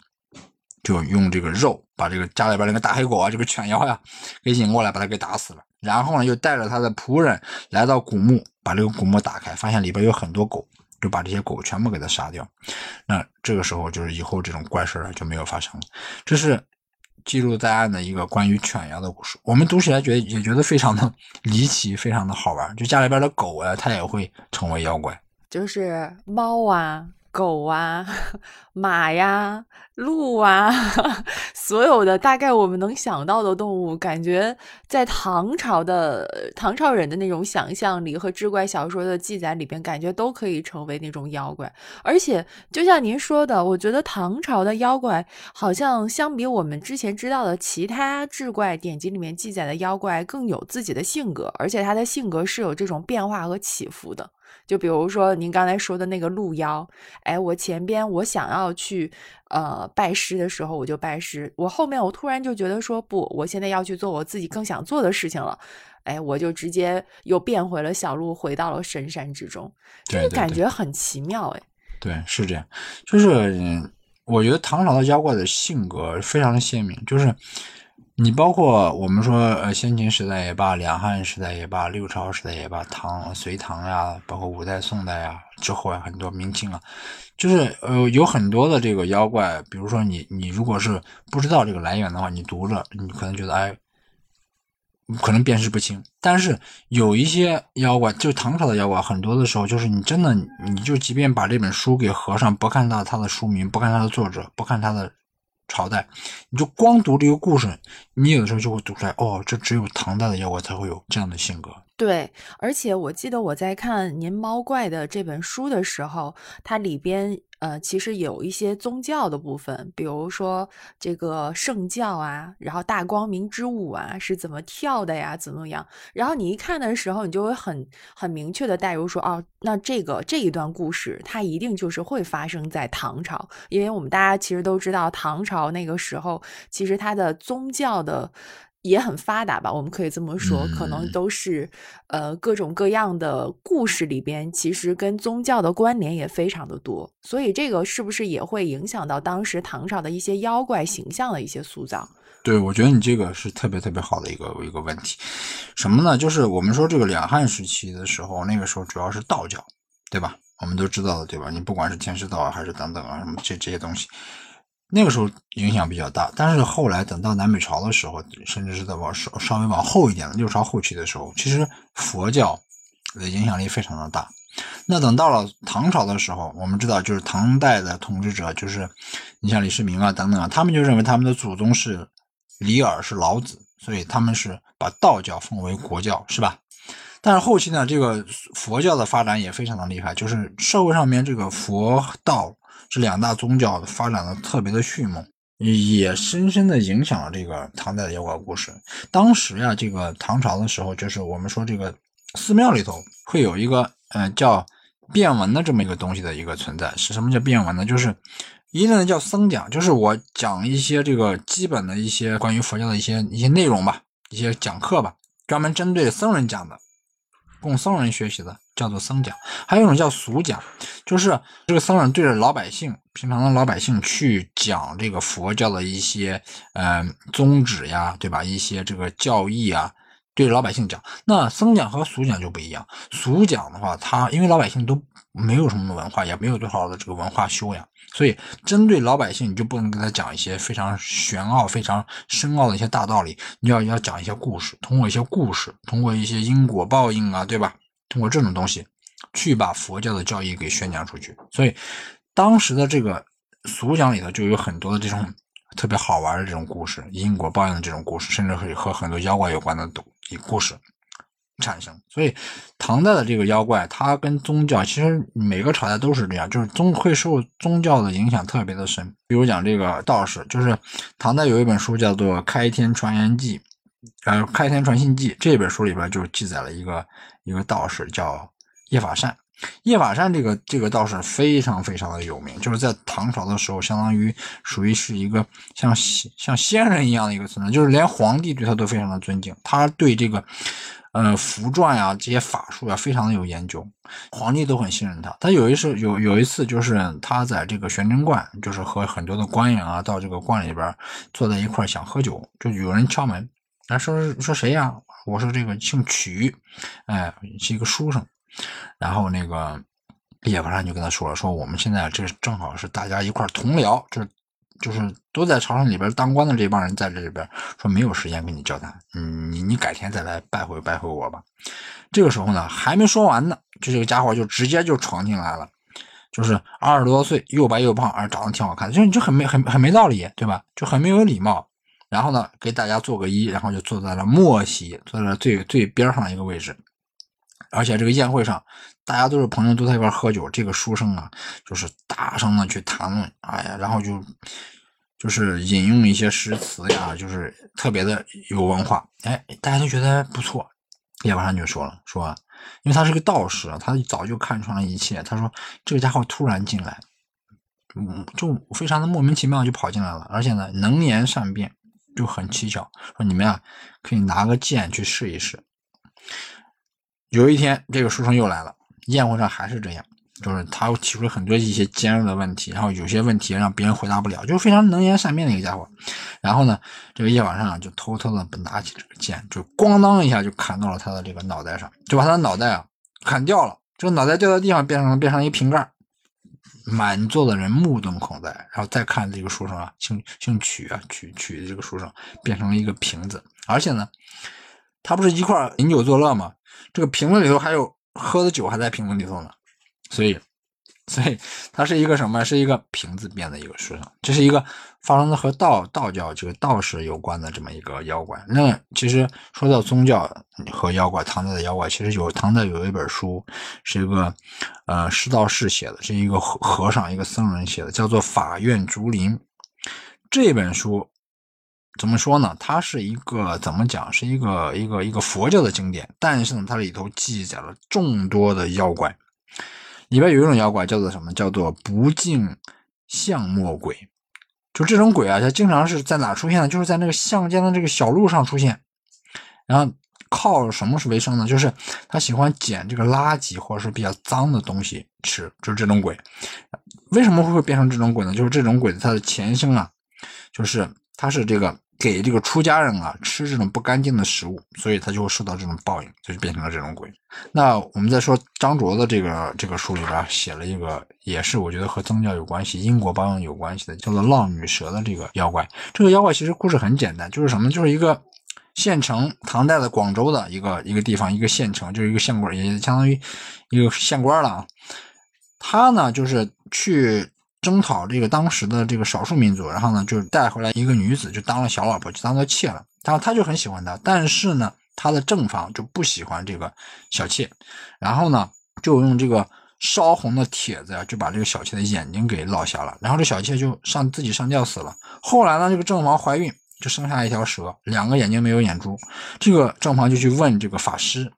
就用这个肉把这个家里边那个大黑狗啊，这个犬妖呀，给引过来，把他给打死了。然后呢，又带着他的仆人来到古墓，把这个古墓打开，发现里边有很多狗，就把这些狗全部给它杀掉。那这个时候就是以后这种怪事儿就没有发生了。这是。记录在案的一个关于犬妖的故事，我们读起来觉得也觉得非常的离奇，非常的好玩。就家里边的狗啊，它也会成为妖怪，就是猫啊。狗啊，马呀，鹿啊，所有的大概我们能想到的动物，感觉在唐朝的唐朝人的那种想象力和志怪小说的记载里边，感觉都可以成为那种妖怪。而且，就像您说的，我觉得唐朝的妖怪好像相比我们之前知道的其他志怪典籍里面记载的妖怪更有自己的性格，而且他的性格是有这种变化和起伏的。就比如说您刚才说的那个鹿妖，哎，我前边我想要去呃拜师的时候，我就拜师；我后面我突然就觉得说不，我现在要去做我自己更想做的事情了，哎，我就直接又变回了小鹿，回到了深山之中，这个感觉。很奇妙，哎，对，是这样，就是我觉得唐朝的妖怪的性格非常的鲜明，就是。你包括我们说，呃，先秦时代也罢，两汉时代也罢，六朝时代也罢，唐、隋唐呀，包括五代、宋代呀，之后啊，很多明清啊，就是呃，有很多的这个妖怪，比如说你，你如果是不知道这个来源的话，你读着，你可能觉得哎，可能辨识不清。但是有一些妖怪，就唐朝的妖怪，很多的时候就是你真的，你就即便把这本书给合上，不看到它的书名，不看它的作者，不看它的。朝代，你就光读这个故事，你有的时候就会读出来，哦，这只有唐代的妖怪才会有这样的性格。对，而且我记得我在看《您猫怪》的这本书的时候，它里边。呃，其实有一些宗教的部分，比如说这个圣教啊，然后大光明之舞啊是怎么跳的呀，怎么样？然后你一看的时候，你就会很很明确的带入说，哦，那这个这一段故事，它一定就是会发生在唐朝，因为我们大家其实都知道，唐朝那个时候，其实它的宗教的。也很发达吧，我们可以这么说，可能都是，呃，各种各样的故事里边，其实跟宗教的关联也非常的多，所以这个是不是也会影响到当时唐朝的一些妖怪形象的一些塑造？对，我觉得你这个是特别特别好的一个一个问题，什么呢？就是我们说这个两汉时期的时候，那个时候主要是道教，对吧？我们都知道的，对吧？你不管是天师道啊，还是等等啊，什么这这些东西。那个时候影响比较大，但是后来等到南北朝的时候，甚至是在往稍稍微往后一点的六朝后期的时候，其实佛教的影响力非常的大。那等到了唐朝的时候，我们知道就是唐代的统治者，就是你像李世民啊等等啊，他们就认为他们的祖宗是李耳是老子，所以他们是把道教奉为国教，是吧？但是后期呢，这个佛教的发展也非常的厉害，就是社会上面这个佛道。这两大宗教发展的特别的迅猛，也深深的影响了这个唐代的妖怪故事。当时呀，这个唐朝的时候，就是我们说这个寺庙里头会有一个，呃，叫变文的这么一个东西的一个存在。是什么叫变文呢？就是一类呢叫僧讲，就是我讲一些这个基本的一些关于佛教的一些一些内容吧，一些讲课吧，专门针对僧人讲的。供僧人学习的叫做僧讲，还有一种叫俗讲，就是这个僧人对着老百姓，平常的老百姓去讲这个佛教的一些，呃，宗旨呀，对吧？一些这个教义啊，对老百姓讲。那僧讲和俗讲就不一样，俗讲的话，他因为老百姓都没有什么文化，也没有多少的这个文化修养，所以针对老百姓，你就不能跟他讲一些非常玄奥、非常深奥的一些大道理，你要要讲一些故事，通过一些故事，通过一些因果报应啊，对吧？通过这种东西去把佛教的教义给宣讲出去。所以当时的这个俗讲里头就有很多的这种。特别好玩的这种故事，因果报应的这种故事，甚至可以和很多妖怪有关的故事产生。所以，唐代的这个妖怪，它跟宗教其实每个朝代都是这样，就是宗会受宗教的影响特别的深。比如讲这个道士，就是唐代有一本书叫做《开天传言记》，呃，《开天传信记》这本书里边就记载了一个一个道士叫叶法善。叶法善这个这个倒是非常非常的有名，就是在唐朝的时候，相当于属于是一个像像仙人一样的一个存在，就是连皇帝对他都非常的尊敬。他对这个呃符篆呀这些法术呀非常的有研究，皇帝都很信任他。他有一次有有一次就是他在这个玄真观，就是和很多的官员啊到这个观里边坐在一块想喝酒，就有人敲门，他说说谁呀？我说这个姓曲，哎是一个书生。然后那个叶法善就跟他说了，说我们现在这正好是大家一块同僚，就是就是都在朝廷里边当官的这帮人在这里边，说没有时间跟你交谈，嗯，你你改天再来拜会拜会我吧。这个时候呢，还没说完呢，就这个家伙就直接就闯进来了，就是二十多岁，又白又胖，而长得挺好看的，就就很没很很没道理，对吧？就很没有礼貌。然后呢，给大家做个揖，然后就坐在了末席，坐在了最最边上的一个位置。而且这个宴会上，大家都是朋友，都在一块喝酒。这个书生啊，就是大声的去谈论，哎呀，然后就就是引用一些诗词呀，就是特别的有文化。哎，大家都觉得不错。叶法善就说了，说，因为他是个道士，他早就看穿了一切。他说，这个家伙突然进来，嗯，就非常的莫名其妙就跑进来了，而且呢，能言善辩，就很蹊跷。说你们呀，可以拿个剑去试一试。有一天，这个书生又来了，宴会上还是这样，就是他提出了很多一些尖锐的问题，然后有些问题让别人回答不了，就非常能言善辩的一个家伙。然后呢，这个夜晚上就偷偷的拿起这个剑，就咣当一下就砍到了他的这个脑袋上，就把他的脑袋啊砍掉了。这个脑袋掉到地上，变成了变成了一瓶盖，满座的人目瞪口呆。然后再看这个书生啊，姓姓曲啊，曲曲的这个书生变成了一个瓶子，而且呢，他不是一块饮酒作乐吗？这个瓶子里头还有喝的酒还在瓶子里头呢，所以，所以它是一个什么？是一个瓶子变的一个书上。这是一个发生的和道道教这个道士有关的这么一个妖怪。那其实说到宗教和妖怪，唐代的妖怪其实有唐代有一本书，是一个呃释道士写的，是一个和和尚一个僧人写的，叫做《法院竹林》这本书。怎么说呢？它是一个怎么讲？是一个一个一个佛教的经典，但是呢，它里头记载了众多的妖怪。里边有一种妖怪叫做什么？叫做不净相末鬼。就这种鬼啊，它经常是在哪出现呢？就是在那个乡间的这个小路上出现。然后靠什么是为生呢？就是他喜欢捡这个垃圾或者是比较脏的东西吃，就是这种鬼。为什么会变成这种鬼呢？就是这种鬼它的前生啊，就是它是这个。给这个出家人啊吃这种不干净的食物，所以他就会受到这种报应，就变成了这种鬼。那我们再说张卓的这个这个书里边写了一个，也是我觉得和宗教有关系、因果报应有关系的，叫做浪女蛇的这个妖怪。这个妖怪其实故事很简单，就是什么？就是一个县城，唐代的广州的一个一个地方，一个县城，就是一个县官，也相当于一个县官了啊。他呢，就是去。征讨这个当时的这个少数民族，然后呢，就带回来一个女子，就当了小老婆，就当做妾了。然后他就很喜欢她，但是呢，他的正房就不喜欢这个小妾，然后呢，就用这个烧红的帖子呀，就把这个小妾的眼睛给烙瞎了。然后这小妾就上自己上吊死了。后来呢，这个正房怀孕，就生下一条蛇，两个眼睛没有眼珠。这个正房就去问这个法师。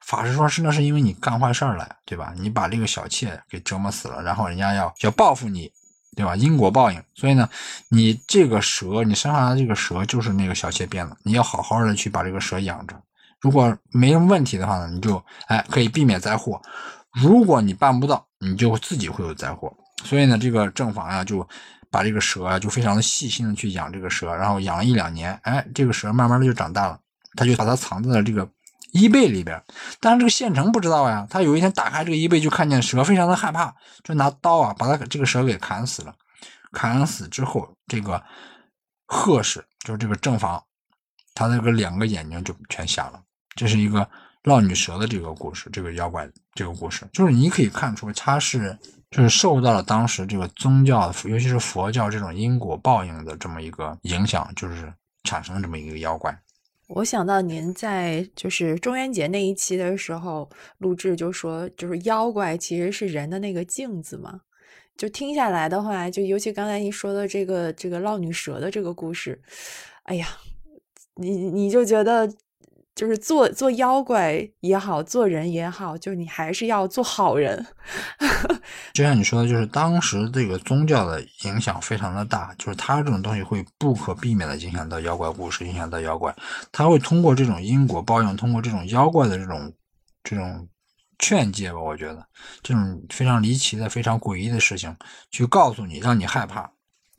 法师说：“是那是因为你干坏事儿了，对吧？你把这个小妾给折磨死了，然后人家要要报复你，对吧？因果报应。所以呢，你这个蛇，你生下来这个蛇就是那个小妾变的。你要好好的去把这个蛇养着。如果没什么问题的话呢，你就哎可以避免灾祸。如果你办不到，你就自己会有灾祸。所以呢，这个正房呀，就把这个蛇啊，就非常的细心的去养这个蛇，然后养了一两年，哎，这个蛇慢慢的就长大了。他就把它藏在了这个衣背里边。但是这个县城不知道呀，他有一天打开这个衣背，就看见蛇，非常的害怕，就拿刀啊把他这个蛇给砍死了。砍死之后，这个贺氏就是这个正房，他那个两个眼睛就全瞎了。这是一个烙女蛇的这个故事，这个妖怪这个故事，就是你可以看出他是就是受到了当时这个宗教，尤其是佛教这种因果报应的这么一个影响，就是产生了这么一个妖怪。我想到您在就是中元节那一期的时候录制，就说就是妖怪其实是人的那个镜子嘛。就听下来的话，就尤其刚才你说的这个这个烙女蛇的这个故事，哎呀，你你就觉得就是做做妖怪也好，做人也好，就是你还是要做好人。就像你说的，就是当时这个宗教的影响非常的大，就是它这种东西会不可避免的影响到妖怪故事，影响到妖怪，它会通过这种因果报应，通过这种妖怪的这种这种。劝诫吧，我觉得这种非常离奇的、非常诡异的事情，去告诉你，让你害怕。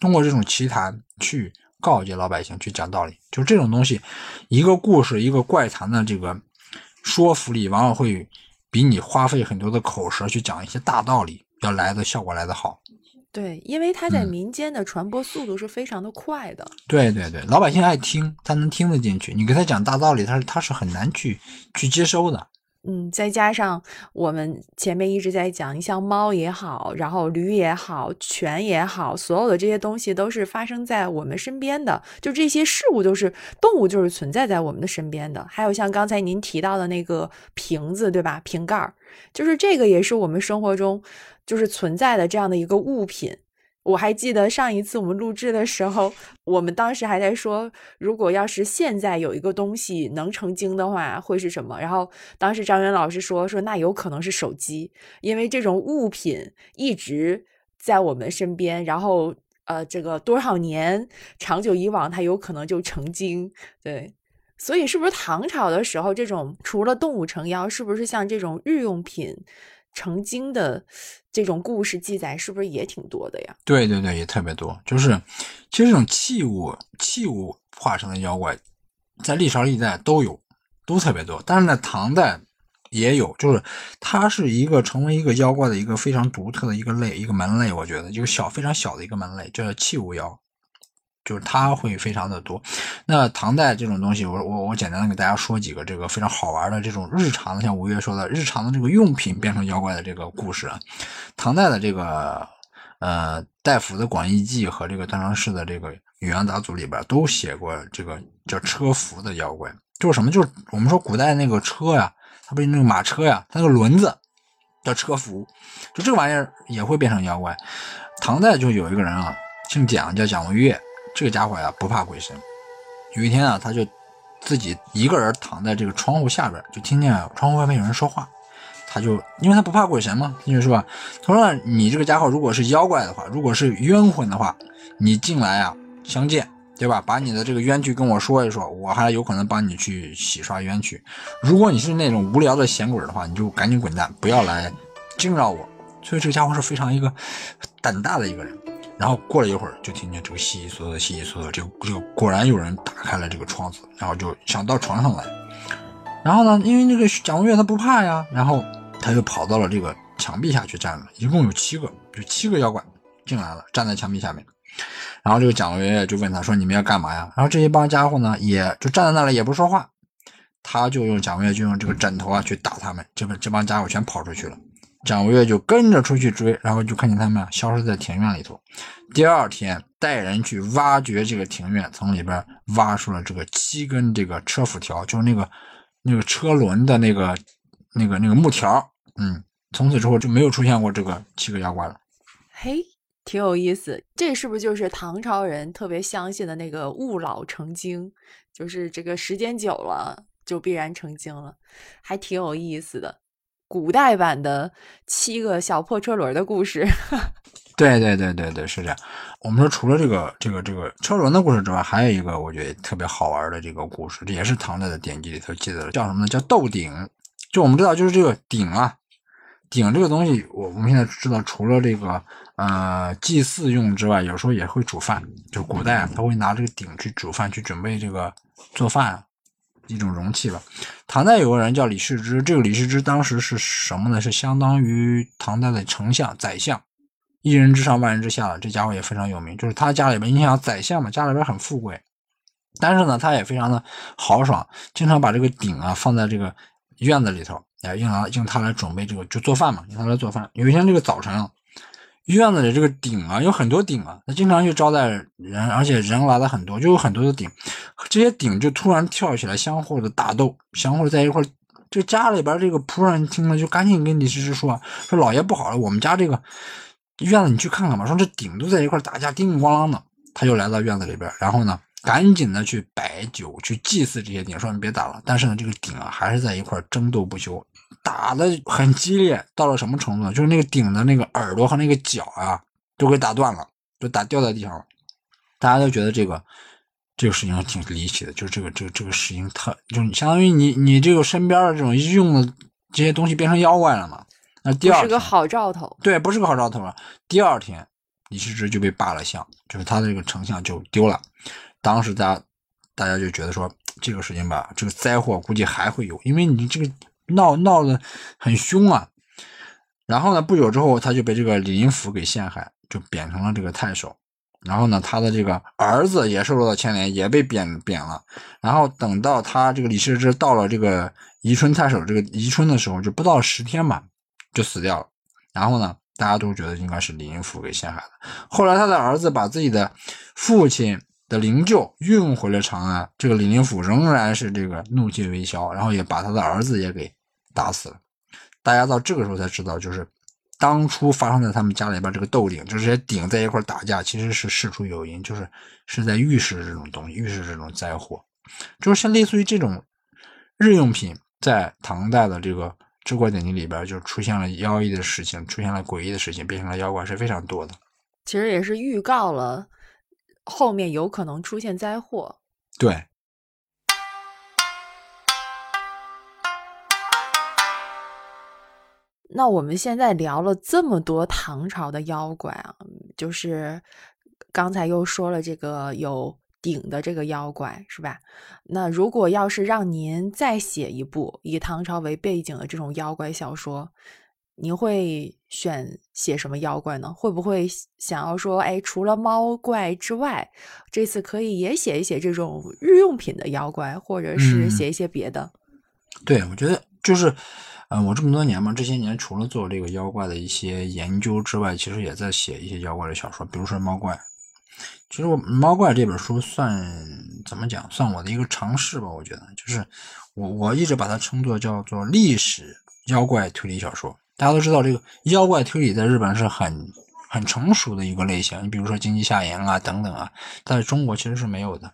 通过这种奇谈去告诫老百姓，去讲道理。就这种东西，一个故事、一个怪谈的这个说服力，往往会比你花费很多的口舌去讲一些大道理，要来的效果来得好。对，因为它在民间的传播速度是非常的快的。对对对，老百姓爱听，他能听得进去。你给他讲大道理，他是他是很难去去接收的。嗯，再加上我们前面一直在讲，你像猫也好，然后驴也好，犬也好，所有的这些东西都是发生在我们身边的，就这些事物都是动物，就是存在在我们的身边的。还有像刚才您提到的那个瓶子，对吧？瓶盖，就是这个也是我们生活中就是存在的这样的一个物品。我还记得上一次我们录制的时候，我们当时还在说，如果要是现在有一个东西能成精的话，会是什么？然后当时张元老师说说，那有可能是手机，因为这种物品一直在我们身边，然后呃，这个多少年长久以往，它有可能就成精。对，所以是不是唐朝的时候，这种除了动物成妖，是不是像这种日用品成精的？这种故事记载是不是也挺多的呀？对对对，也特别多。就是其实这种器物器物化成的妖怪，在历朝历代都有，都特别多。但是呢，唐代也有，就是它是一个成为一个妖怪的一个非常独特的一个类一个门类。我觉得就是小非常小的一个门类，叫器物妖。就是它会非常的多。那唐代这种东西，我我我简单的给大家说几个这个非常好玩的这种日常的，像吴越说的日常的这个用品变成妖怪的这个故事啊。唐代的这个呃戴府的《广义记》和这个段成式的这个《宇阳杂族里边都写过这个叫车服的妖怪，就是什么？就是我们说古代那个车呀，它不是那个马车呀，它那个轮子叫车服，就这玩意儿也会变成妖怪。唐代就有一个人啊，姓蒋，叫蒋文岳。这个家伙呀不怕鬼神，有一天啊，他就自己一个人躺在这个窗户下边，就听见窗户外面有人说话，他就因为他不怕鬼神嘛，他就说：“他说你这个家伙如果是妖怪的话，如果是冤魂的话，你进来啊相见，对吧？把你的这个冤屈跟我说一说，我还有可能帮你去洗刷冤屈。如果你是那种无聊的闲鬼的话，你就赶紧滚蛋，不要来惊扰我。所以这个家伙是非常一个胆大的一个人。”然后过了一会儿，就听见这个悉悉嗦嗦、悉悉嗦嗦，这个这个果然有人打开了这个窗子，然后就想到床上来。然后呢，因为那个蒋文月他不怕呀，然后他就跑到了这个墙壁下去站了。一共有七个，就七个妖怪进来了，站在墙壁下面。然后这个蒋文月就问他说：“你们要干嘛呀？”然后这一帮家伙呢，也就站在那里也不说话。他就用蒋文月就用这个枕头啊去打他们，这这帮家伙全跑出去了。蒋文月就跟着出去追，然后就看见他们消失在庭院里头。第二天带人去挖掘这个庭院，从里边挖出了这个七根这个车辐条，就是那个那个车轮的那个那个那个木条。嗯，从此之后就没有出现过这个七个妖怪了。嘿，挺有意思。这是不是就是唐朝人特别相信的那个物老成精？就是这个时间久了就必然成精了，还挺有意思的。古代版的七个小破车轮的故事，对对对对对，是这样。我们说除了这个这个这个车轮的故事之外，还有一个我觉得特别好玩的这个故事，这也是唐代的典籍里头记载的，叫什么呢？叫斗鼎。就我们知道，就是这个鼎啊，鼎这个东西，我我们现在知道，除了这个呃祭祀用之外，有时候也会煮饭。就古代啊，他会拿这个鼎去煮饭，去准备这个做饭。一种容器吧。唐代有个人叫李世之，这个李世之当时是什么呢？是相当于唐代的丞相、宰相，一人之上，万人之下了。这家伙也非常有名，就是他家里边，你想宰相嘛，家里边很富贵，但是呢，他也非常的豪爽，经常把这个鼎啊放在这个院子里头，哎，用来用它来准备这个就做饭嘛，用它来做饭。有一天这个早晨啊。院子里这个鼎啊，有很多鼎啊，他经常去招待人，而且人来的很多，就有很多的鼎。这些鼎就突然跳起来，相互的打斗，相互在一块儿。这家里边这个仆人听了，就赶紧跟李师师说：“说老爷不好了，我们家这个院子你去看看吧。说这鼎都在一块打架，叮叮咣啷的。”他就来到院子里边，然后呢，赶紧的去摆酒，去祭祀这些鼎，说你别打了。但是呢，这个鼎啊，还是在一块争斗不休。打的很激烈，到了什么程度呢？就是那个顶的那个耳朵和那个脚啊，都给打断了，就打掉在地上了。大家都觉得这个这个事情挺离奇的，就是这个这个这个事情特，就是相当于你你这个身边的这种用的这些东西变成妖怪了嘛？那第二是个好兆头，对，不是个好兆头了。第二天，李世之就被罢了相，就是他的这个丞相就丢了。当时大家大家就觉得说这个事情吧，这个灾祸估计还会有，因为你这个。闹闹得很凶啊，然后呢，不久之后他就被这个李林甫给陷害，就贬成了这个太守。然后呢，他的这个儿子也受到了牵连，也被贬贬了。然后等到他这个李世之到了这个宜春太守这个宜春的时候，就不到十天吧，就死掉了。然后呢，大家都觉得应该是李林甫给陷害的。后来他的儿子把自己的父亲。的灵柩运回了长安，这个李林甫仍然是这个怒气未消，然后也把他的儿子也给打死了。大家到这个时候才知道，就是当初发生在他们家里边这个斗鼎，就是这些鼎在一块打架，其实是事出有因，就是是在预示这种东西，预示这种灾祸，就是像类似于这种日用品，在唐代的这个志怪典籍里边就出现了妖异的事情，出现了诡异的事情，变成了妖怪是非常多的。其实也是预告了。后面有可能出现灾祸，对。那我们现在聊了这么多唐朝的妖怪啊，就是刚才又说了这个有鼎的这个妖怪，是吧？那如果要是让您再写一部以唐朝为背景的这种妖怪小说，您会选写什么妖怪呢？会不会想要说，哎，除了猫怪之外，这次可以也写一写这种日用品的妖怪，或者是写一些别的？对，我觉得就是，嗯，我这么多年嘛，这些年除了做这个妖怪的一些研究之外，其实也在写一些妖怪的小说，比如说猫怪。其实我猫怪这本书算怎么讲？算我的一个尝试吧。我觉得，就是我我一直把它称作叫做历史妖怪推理小说。大家都知道，这个妖怪推理在日本是很很成熟的一个类型。你比如说《经济夏言》啊等等啊，在中国其实是没有的。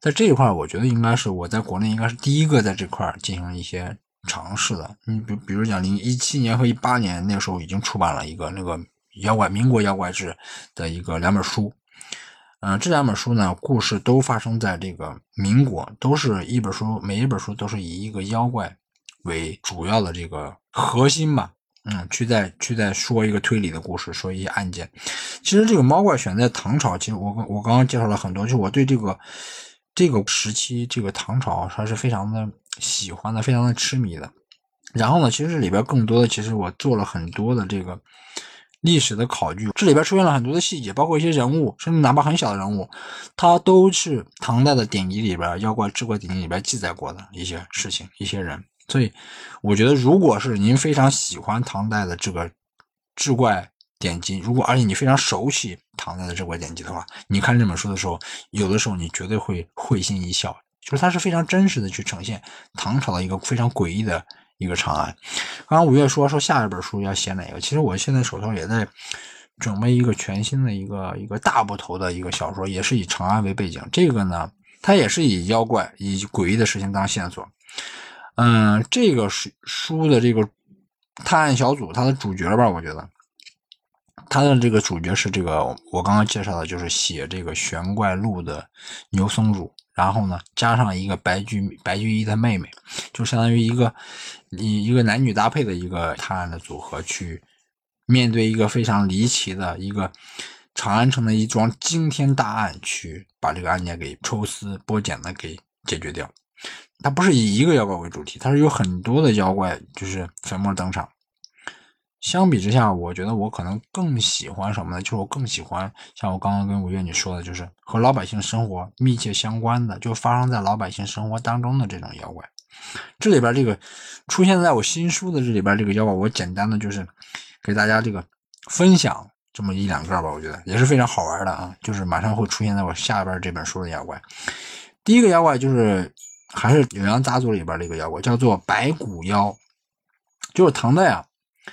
在这一块，我觉得应该是我在国内应该是第一个在这块进行一些尝试的。你比比如讲，零一七年和一八年那时候已经出版了一个那个妖怪民国妖怪志的一个两本书。嗯，这两本书呢，故事都发生在这个民国，都是一本书，每一本书都是以一个妖怪为主要的这个核心吧。嗯，去再去再说一个推理的故事，说一些案件。其实这个猫怪选在唐朝，其实我我刚刚介绍了很多，就我对这个这个时期这个唐朝还是非常的喜欢的，非常的痴迷的。然后呢，其实这里边更多的，其实我做了很多的这个历史的考据，这里边出现了很多的细节，包括一些人物，甚至哪怕很小的人物，它都是唐代的典籍里边妖怪志怪典籍里边记载过的一些事情，一些人。所以，我觉得，如果是您非常喜欢唐代的这个志怪典籍，如果而且你非常熟悉唐代的志怪典籍的话，你看这本书的时候，有的时候你绝对会会心一笑，就是它是非常真实的去呈现唐朝的一个非常诡异的一个长安。刚刚五月说说下一本书要写哪个，其实我现在手头也在准备一个全新的一个一个大部头的一个小说，也是以长安为背景。这个呢，它也是以妖怪、以诡异的事情当线索。嗯，这个书书的这个探案小组，它的主角吧，我觉得他的这个主角是这个我刚刚介绍的，就是写这个玄怪录的牛僧孺，然后呢，加上一个白居白居易的妹妹，就相当于一个一一个男女搭配的一个探案的组合，去面对一个非常离奇的一个长安城的一桩惊天大案，去把这个案件给抽丝剥茧的给解决掉。它不是以一个妖怪为主题，它是有很多的妖怪就是粉墨登场。相比之下，我觉得我可能更喜欢什么呢？就是我更喜欢像我刚刚跟五月你说的，就是和老百姓生活密切相关的，就发生在老百姓生活当中的这种妖怪。这里边这个出现在我新书的这里边这个妖怪，我简单的就是给大家这个分享这么一两个吧，我觉得也是非常好玩的啊。就是马上会出现在我下边这本书的妖怪。第一个妖怪就是还是酉阳杂族里边的一个妖怪，叫做白骨妖，就是唐代啊。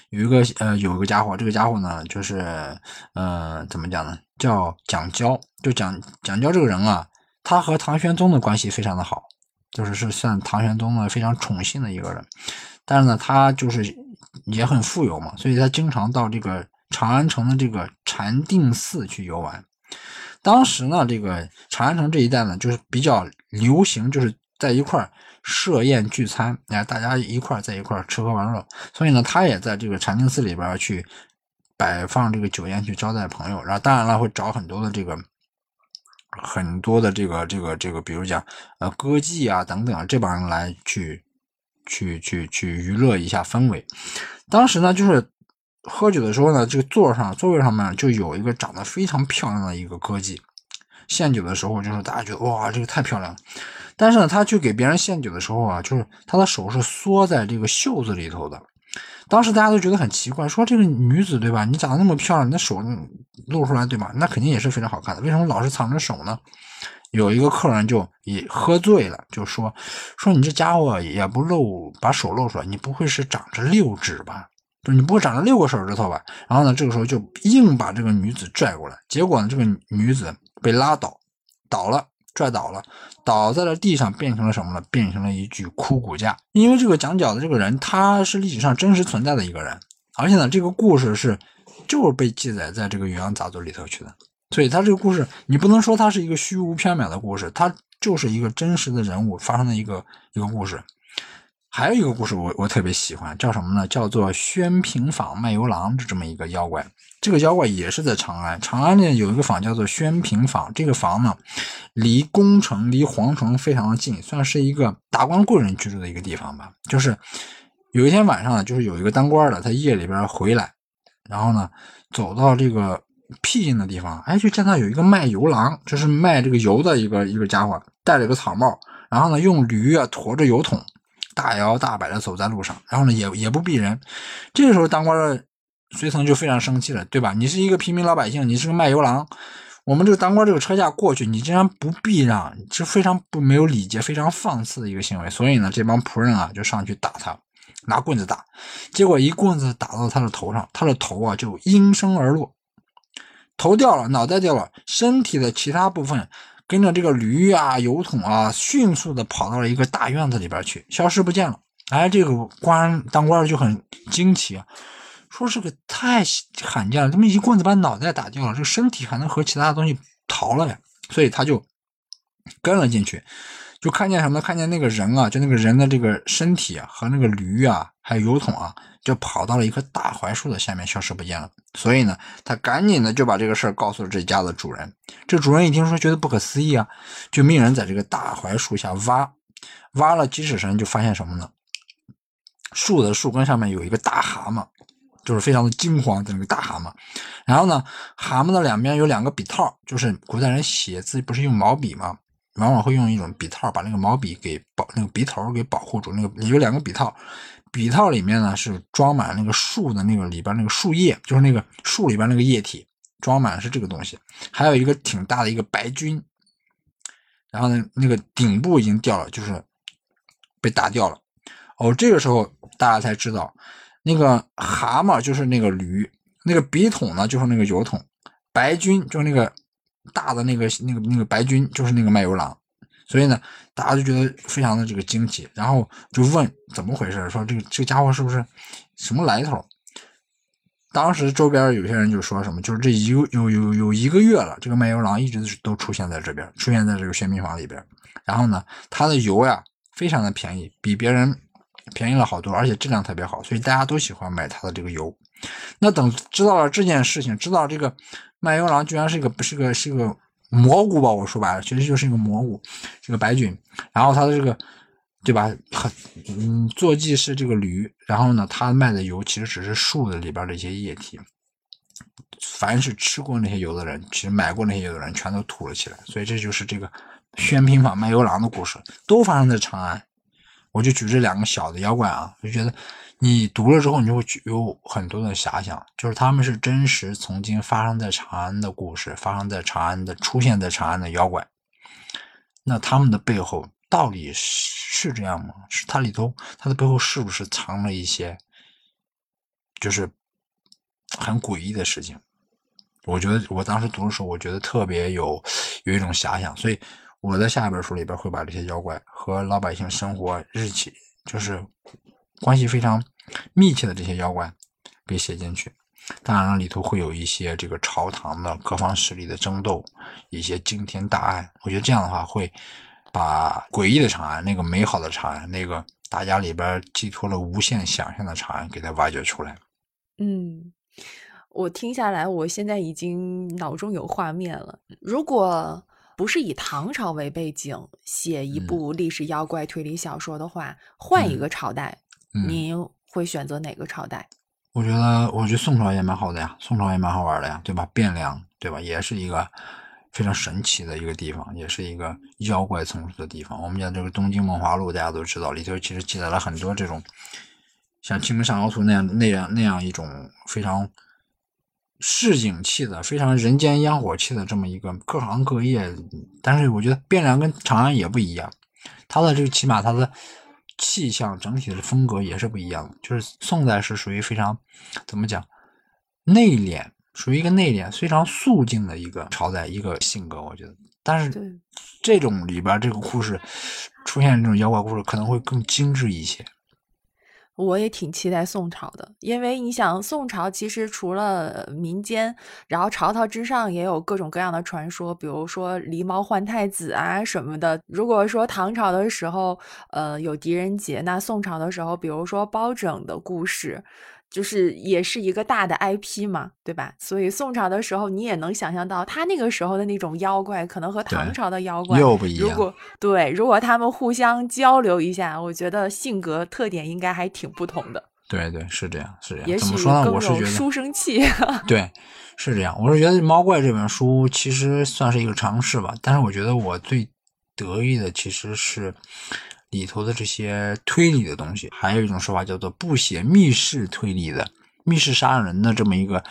有一个呃，有一个家伙，这个家伙呢，就是呃，怎么讲呢？叫蒋娇，就蒋蒋娇这个人啊，他和唐玄宗的关系非常的好，就是是算唐玄宗呢非常宠信的一个人。但是呢，他就是也很富有嘛，所以他经常到这个长安城的这个禅定寺去游玩。当时呢，这个长安城这一带呢，就是比较流行，就是在一块儿。设宴聚餐，哎，大家一块在一块吃喝玩乐，所以呢，他也在这个禅定寺里边去摆放这个酒宴去招待朋友，然后当然了会找很多的这个很多的这个这个这个，比如讲呃歌妓啊等等这帮人来去去去去娱乐一下氛围。当时呢，就是喝酒的时候呢，这个座上座位上面就有一个长得非常漂亮的一个歌妓，献酒的时候就是大家觉得哇，这个太漂亮了。但是呢，他去给别人献酒的时候啊，就是他的手是缩在这个袖子里头的。当时大家都觉得很奇怪，说这个女子对吧？你长得那么漂亮，你的手露出来对吧？那肯定也是非常好看的。为什么老是藏着手呢？有一个客人就也喝醉了，就说说你这家伙也不露，把手露出来，你不会是长着六指吧？就是你不会长着六个手指头吧？然后呢，这个时候就硬把这个女子拽过来，结果呢，这个女子被拉倒，倒了。拽倒了，倒在了地上，变成了什么呢？变成了一具枯骨架。因为这个讲脚的这个人，他是历史上真实存在的一个人，而且呢，这个故事是就是被记载在这个《酉阳杂族里头去的。所以，他这个故事你不能说他是一个虚无缥缈的故事，他就是一个真实的人物发生的一个一个故事。还有一个故事，我我特别喜欢，叫什么呢？叫做宣平坊卖油郎的这么一个妖怪。这个妖怪也是在长安，长安呢有一个坊叫做宣平坊，这个坊呢离宫城、离皇城非常的近，算是一个达官贵人居住的一个地方吧。就是有一天晚上呢，就是有一个当官的，他夜里边回来，然后呢走到这个僻静的地方，哎，就见到有一个卖油郎，就是卖这个油的一个一个家伙，戴了个草帽，然后呢用驴啊驮着油桶。大摇大摆的走在路上，然后呢，也也不避人。这个时候，当官的随从就非常生气了，对吧？你是一个平民老百姓，你是个卖油郎，我们这个当官这个车架过去，你竟然不避让，是非常不没有礼节、非常放肆的一个行为。所以呢，这帮仆人啊就上去打他，拿棍子打，结果一棍子打到他的头上，他的头啊就应声而落，头掉了，脑袋掉了，身体的其他部分。跟着这个驴啊、油桶啊，迅速的跑到了一个大院子里边去，消失不见了。哎，这个官当官的就很惊奇啊，说这个太罕见了，这么一棍子把脑袋打掉了，这个身体还能和其他的东西逃了呀？所以他就跟了进去，就看见什么？看见那个人啊，就那个人的这个身体啊，和那个驴啊，还有油桶啊。就跑到了一棵大槐树的下面，消失不见了。所以呢，他赶紧的就把这个事儿告诉了这家的主人。这主人一听说，觉得不可思议啊，就命人在这个大槐树下挖，挖了几尺深，就发现什么呢？树的树根上面有一个大蛤蟆，就是非常的惊慌的那个大蛤蟆。然后呢，蛤蟆的两边有两个笔套，就是古代人写字不是用毛笔吗？往往会用一种笔套把那个毛笔给保那个笔头给保护住。那个有两个笔套。笔套里面呢是装满那个树的那个里边那个树叶，就是那个树里边那个液体，装满是这个东西。还有一个挺大的一个白菌，然后呢那个顶部已经掉了，就是被打掉了。哦，这个时候大家才知道，那个蛤蟆就是那个驴，那个笔筒呢就是那个油桶，白菌就是那个大的那个那个那个白菌就是那个卖油郎。所以呢，大家就觉得非常的这个惊奇，然后就问怎么回事，说这个这个家伙是不是什么来头？当时周边有些人就说什么，就是这一个有有有一个月了，这个卖油郎一直都出现在这边，出现在这个玄冥坊里边。然后呢，他的油呀非常的便宜，比别人便宜了好多，而且质量特别好，所以大家都喜欢买他的这个油。那等知道了这件事情，知道这个卖油郎居然是个不是个是个。蘑菇吧，我说白了，其实就是一个蘑菇，这个白菌。然后它的这个，对吧？很嗯，坐骑是这个驴，然后呢，它卖的油其实只是树的里边的一些液体。凡是吃过那些油的人，其实买过那些油的人，全都吐了起来。所以这就是这个宣平坊卖油郎的故事，都发生在长安。我就举这两个小的妖怪啊，就觉得你读了之后，你就会有很多的遐想，就是他们是真实曾经发生在长安的故事，发生在长安的出现在长安的妖怪。那他们的背后到底是这样吗？是它里头，它的背后是不是藏了一些，就是很诡异的事情？我觉得我当时读的时候，我觉得特别有有一种遐想，所以我在下一本书里边会把这些妖怪和老百姓生活日期就是关系非常密切的这些妖怪给写进去。当然了，里头会有一些这个朝堂的各方势力的争斗，一些惊天大案。我觉得这样的话会把诡异的长安，那个美好的长安，那个大家里边寄托了无限想象的长安，给它挖掘出来。嗯。我听下来，我现在已经脑中有画面了。如果不是以唐朝为背景写一部历史妖怪推理小说的话，换一个朝代，您会选择哪个朝代？我觉得，我觉得宋朝也蛮好的呀，宋朝也蛮好玩的呀，对吧？汴梁，对吧？也是一个非常神奇的一个地方，也是一个妖怪丛生的地方。我们讲这个《东京梦华录》，大家都知道，里头其实记载了很多这种像《清明上河图》那样、那样、那样一种非常。市井气的，非常人间烟火气的这么一个各行各业，但是我觉得汴梁跟长安也不一样，它的这个起码它的气象整体的风格也是不一样的。就是宋代是属于非常怎么讲内敛，属于一个内敛非常肃静的一个朝代一个性格，我觉得。但是这种里边这个故事出现这种妖怪故事可能会更精致一些。我也挺期待宋朝的，因为你想，宋朝其实除了民间，然后朝堂之上也有各种各样的传说，比如说狸猫换太子啊什么的。如果说唐朝的时候，呃，有狄仁杰，那宋朝的时候，比如说包拯的故事。就是也是一个大的 IP 嘛，对吧？所以宋朝的时候，你也能想象到他那个时候的那种妖怪，可能和唐朝的妖怪又不一样。如果对，如果他们互相交流一下，我觉得性格特点应该还挺不同的。对对，是这样，是这样。也许更有书生气。对，是这样。我是觉得《猫怪》这本书其实算是一个尝试吧，但是我觉得我最得意的其实是。里头的这些推理的东西，还有一种说法叫做不写密室推理的、密室杀人的这么一个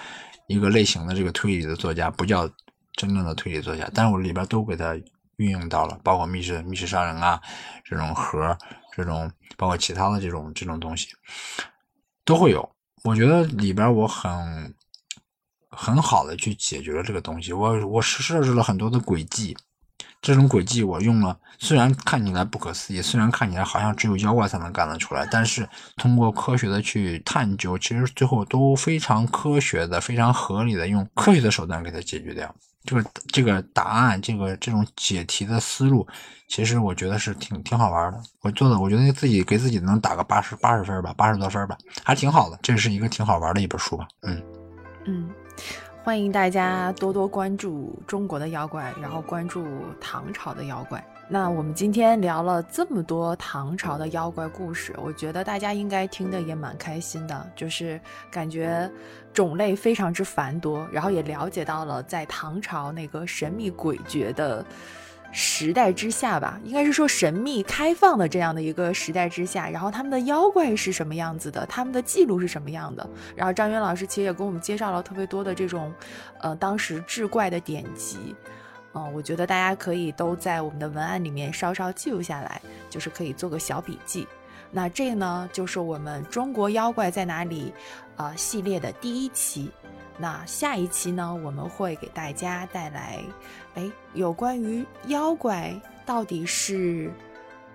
一个类型的这个推理的作家，不叫真正的推理作家，但是我里边都给他运用到了，包括密室密室杀人啊，这种盒，这种包括其他的这种这种东西都会有。我觉得里边我很很好的去解决了这个东西，我我设置了很多的轨迹。这种轨迹我用了，虽然看起来不可思议，虽然看起来好像只有妖怪才能干得出来，但是通过科学的去探究，其实最后都非常科学的、非常合理的用科学的手段给它解决掉。这个这个答案，这个这种解题的思路，其实我觉得是挺挺好玩的。我做的，我觉得自己给自己能打个八十八十分吧，八十多分吧，还挺好的。这是一个挺好玩的一本书吧，嗯嗯。欢迎大家多多关注中国的妖怪，然后关注唐朝的妖怪。那我们今天聊了这么多唐朝的妖怪故事，我觉得大家应该听得也蛮开心的，就是感觉种类非常之繁多，然后也了解到了在唐朝那个神秘诡谲的。时代之下吧，应该是说神秘开放的这样的一个时代之下，然后他们的妖怪是什么样子的，他们的记录是什么样的。然后张元老师其实也给我们介绍了特别多的这种，呃，当时志怪的典籍，嗯，我觉得大家可以都在我们的文案里面稍稍记录下来，就是可以做个小笔记。那这呢，就是我们中国妖怪在哪里，呃，系列的第一期。那下一期呢，我们会给大家带来，哎，有关于妖怪到底是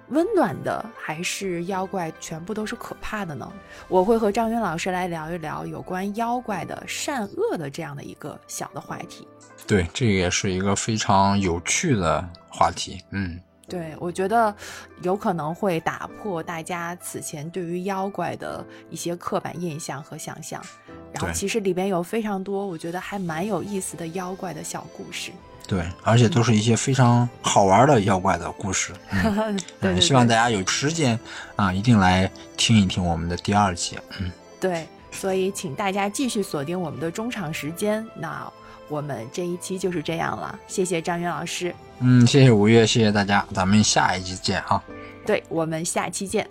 温暖的，还是妖怪全部都是可怕的呢？我会和张云老师来聊一聊有关妖怪的善恶的这样的一个小的话题。对，这个也是一个非常有趣的话题。嗯，对，我觉得有可能会打破大家此前对于妖怪的一些刻板印象和想象。然后其实里边有非常多我觉得还蛮有意思的妖怪的小故事。对，而且都是一些非常好玩的妖怪的故事。嗯，对对嗯希望大家有时间啊，一定来听一听我们的第二期。嗯，对，所以请大家继续锁定我们的中场时间。那我们这一期就是这样了，谢谢张云老师。嗯，谢谢五月，谢谢大家，咱们下一期见啊。对我们下期见。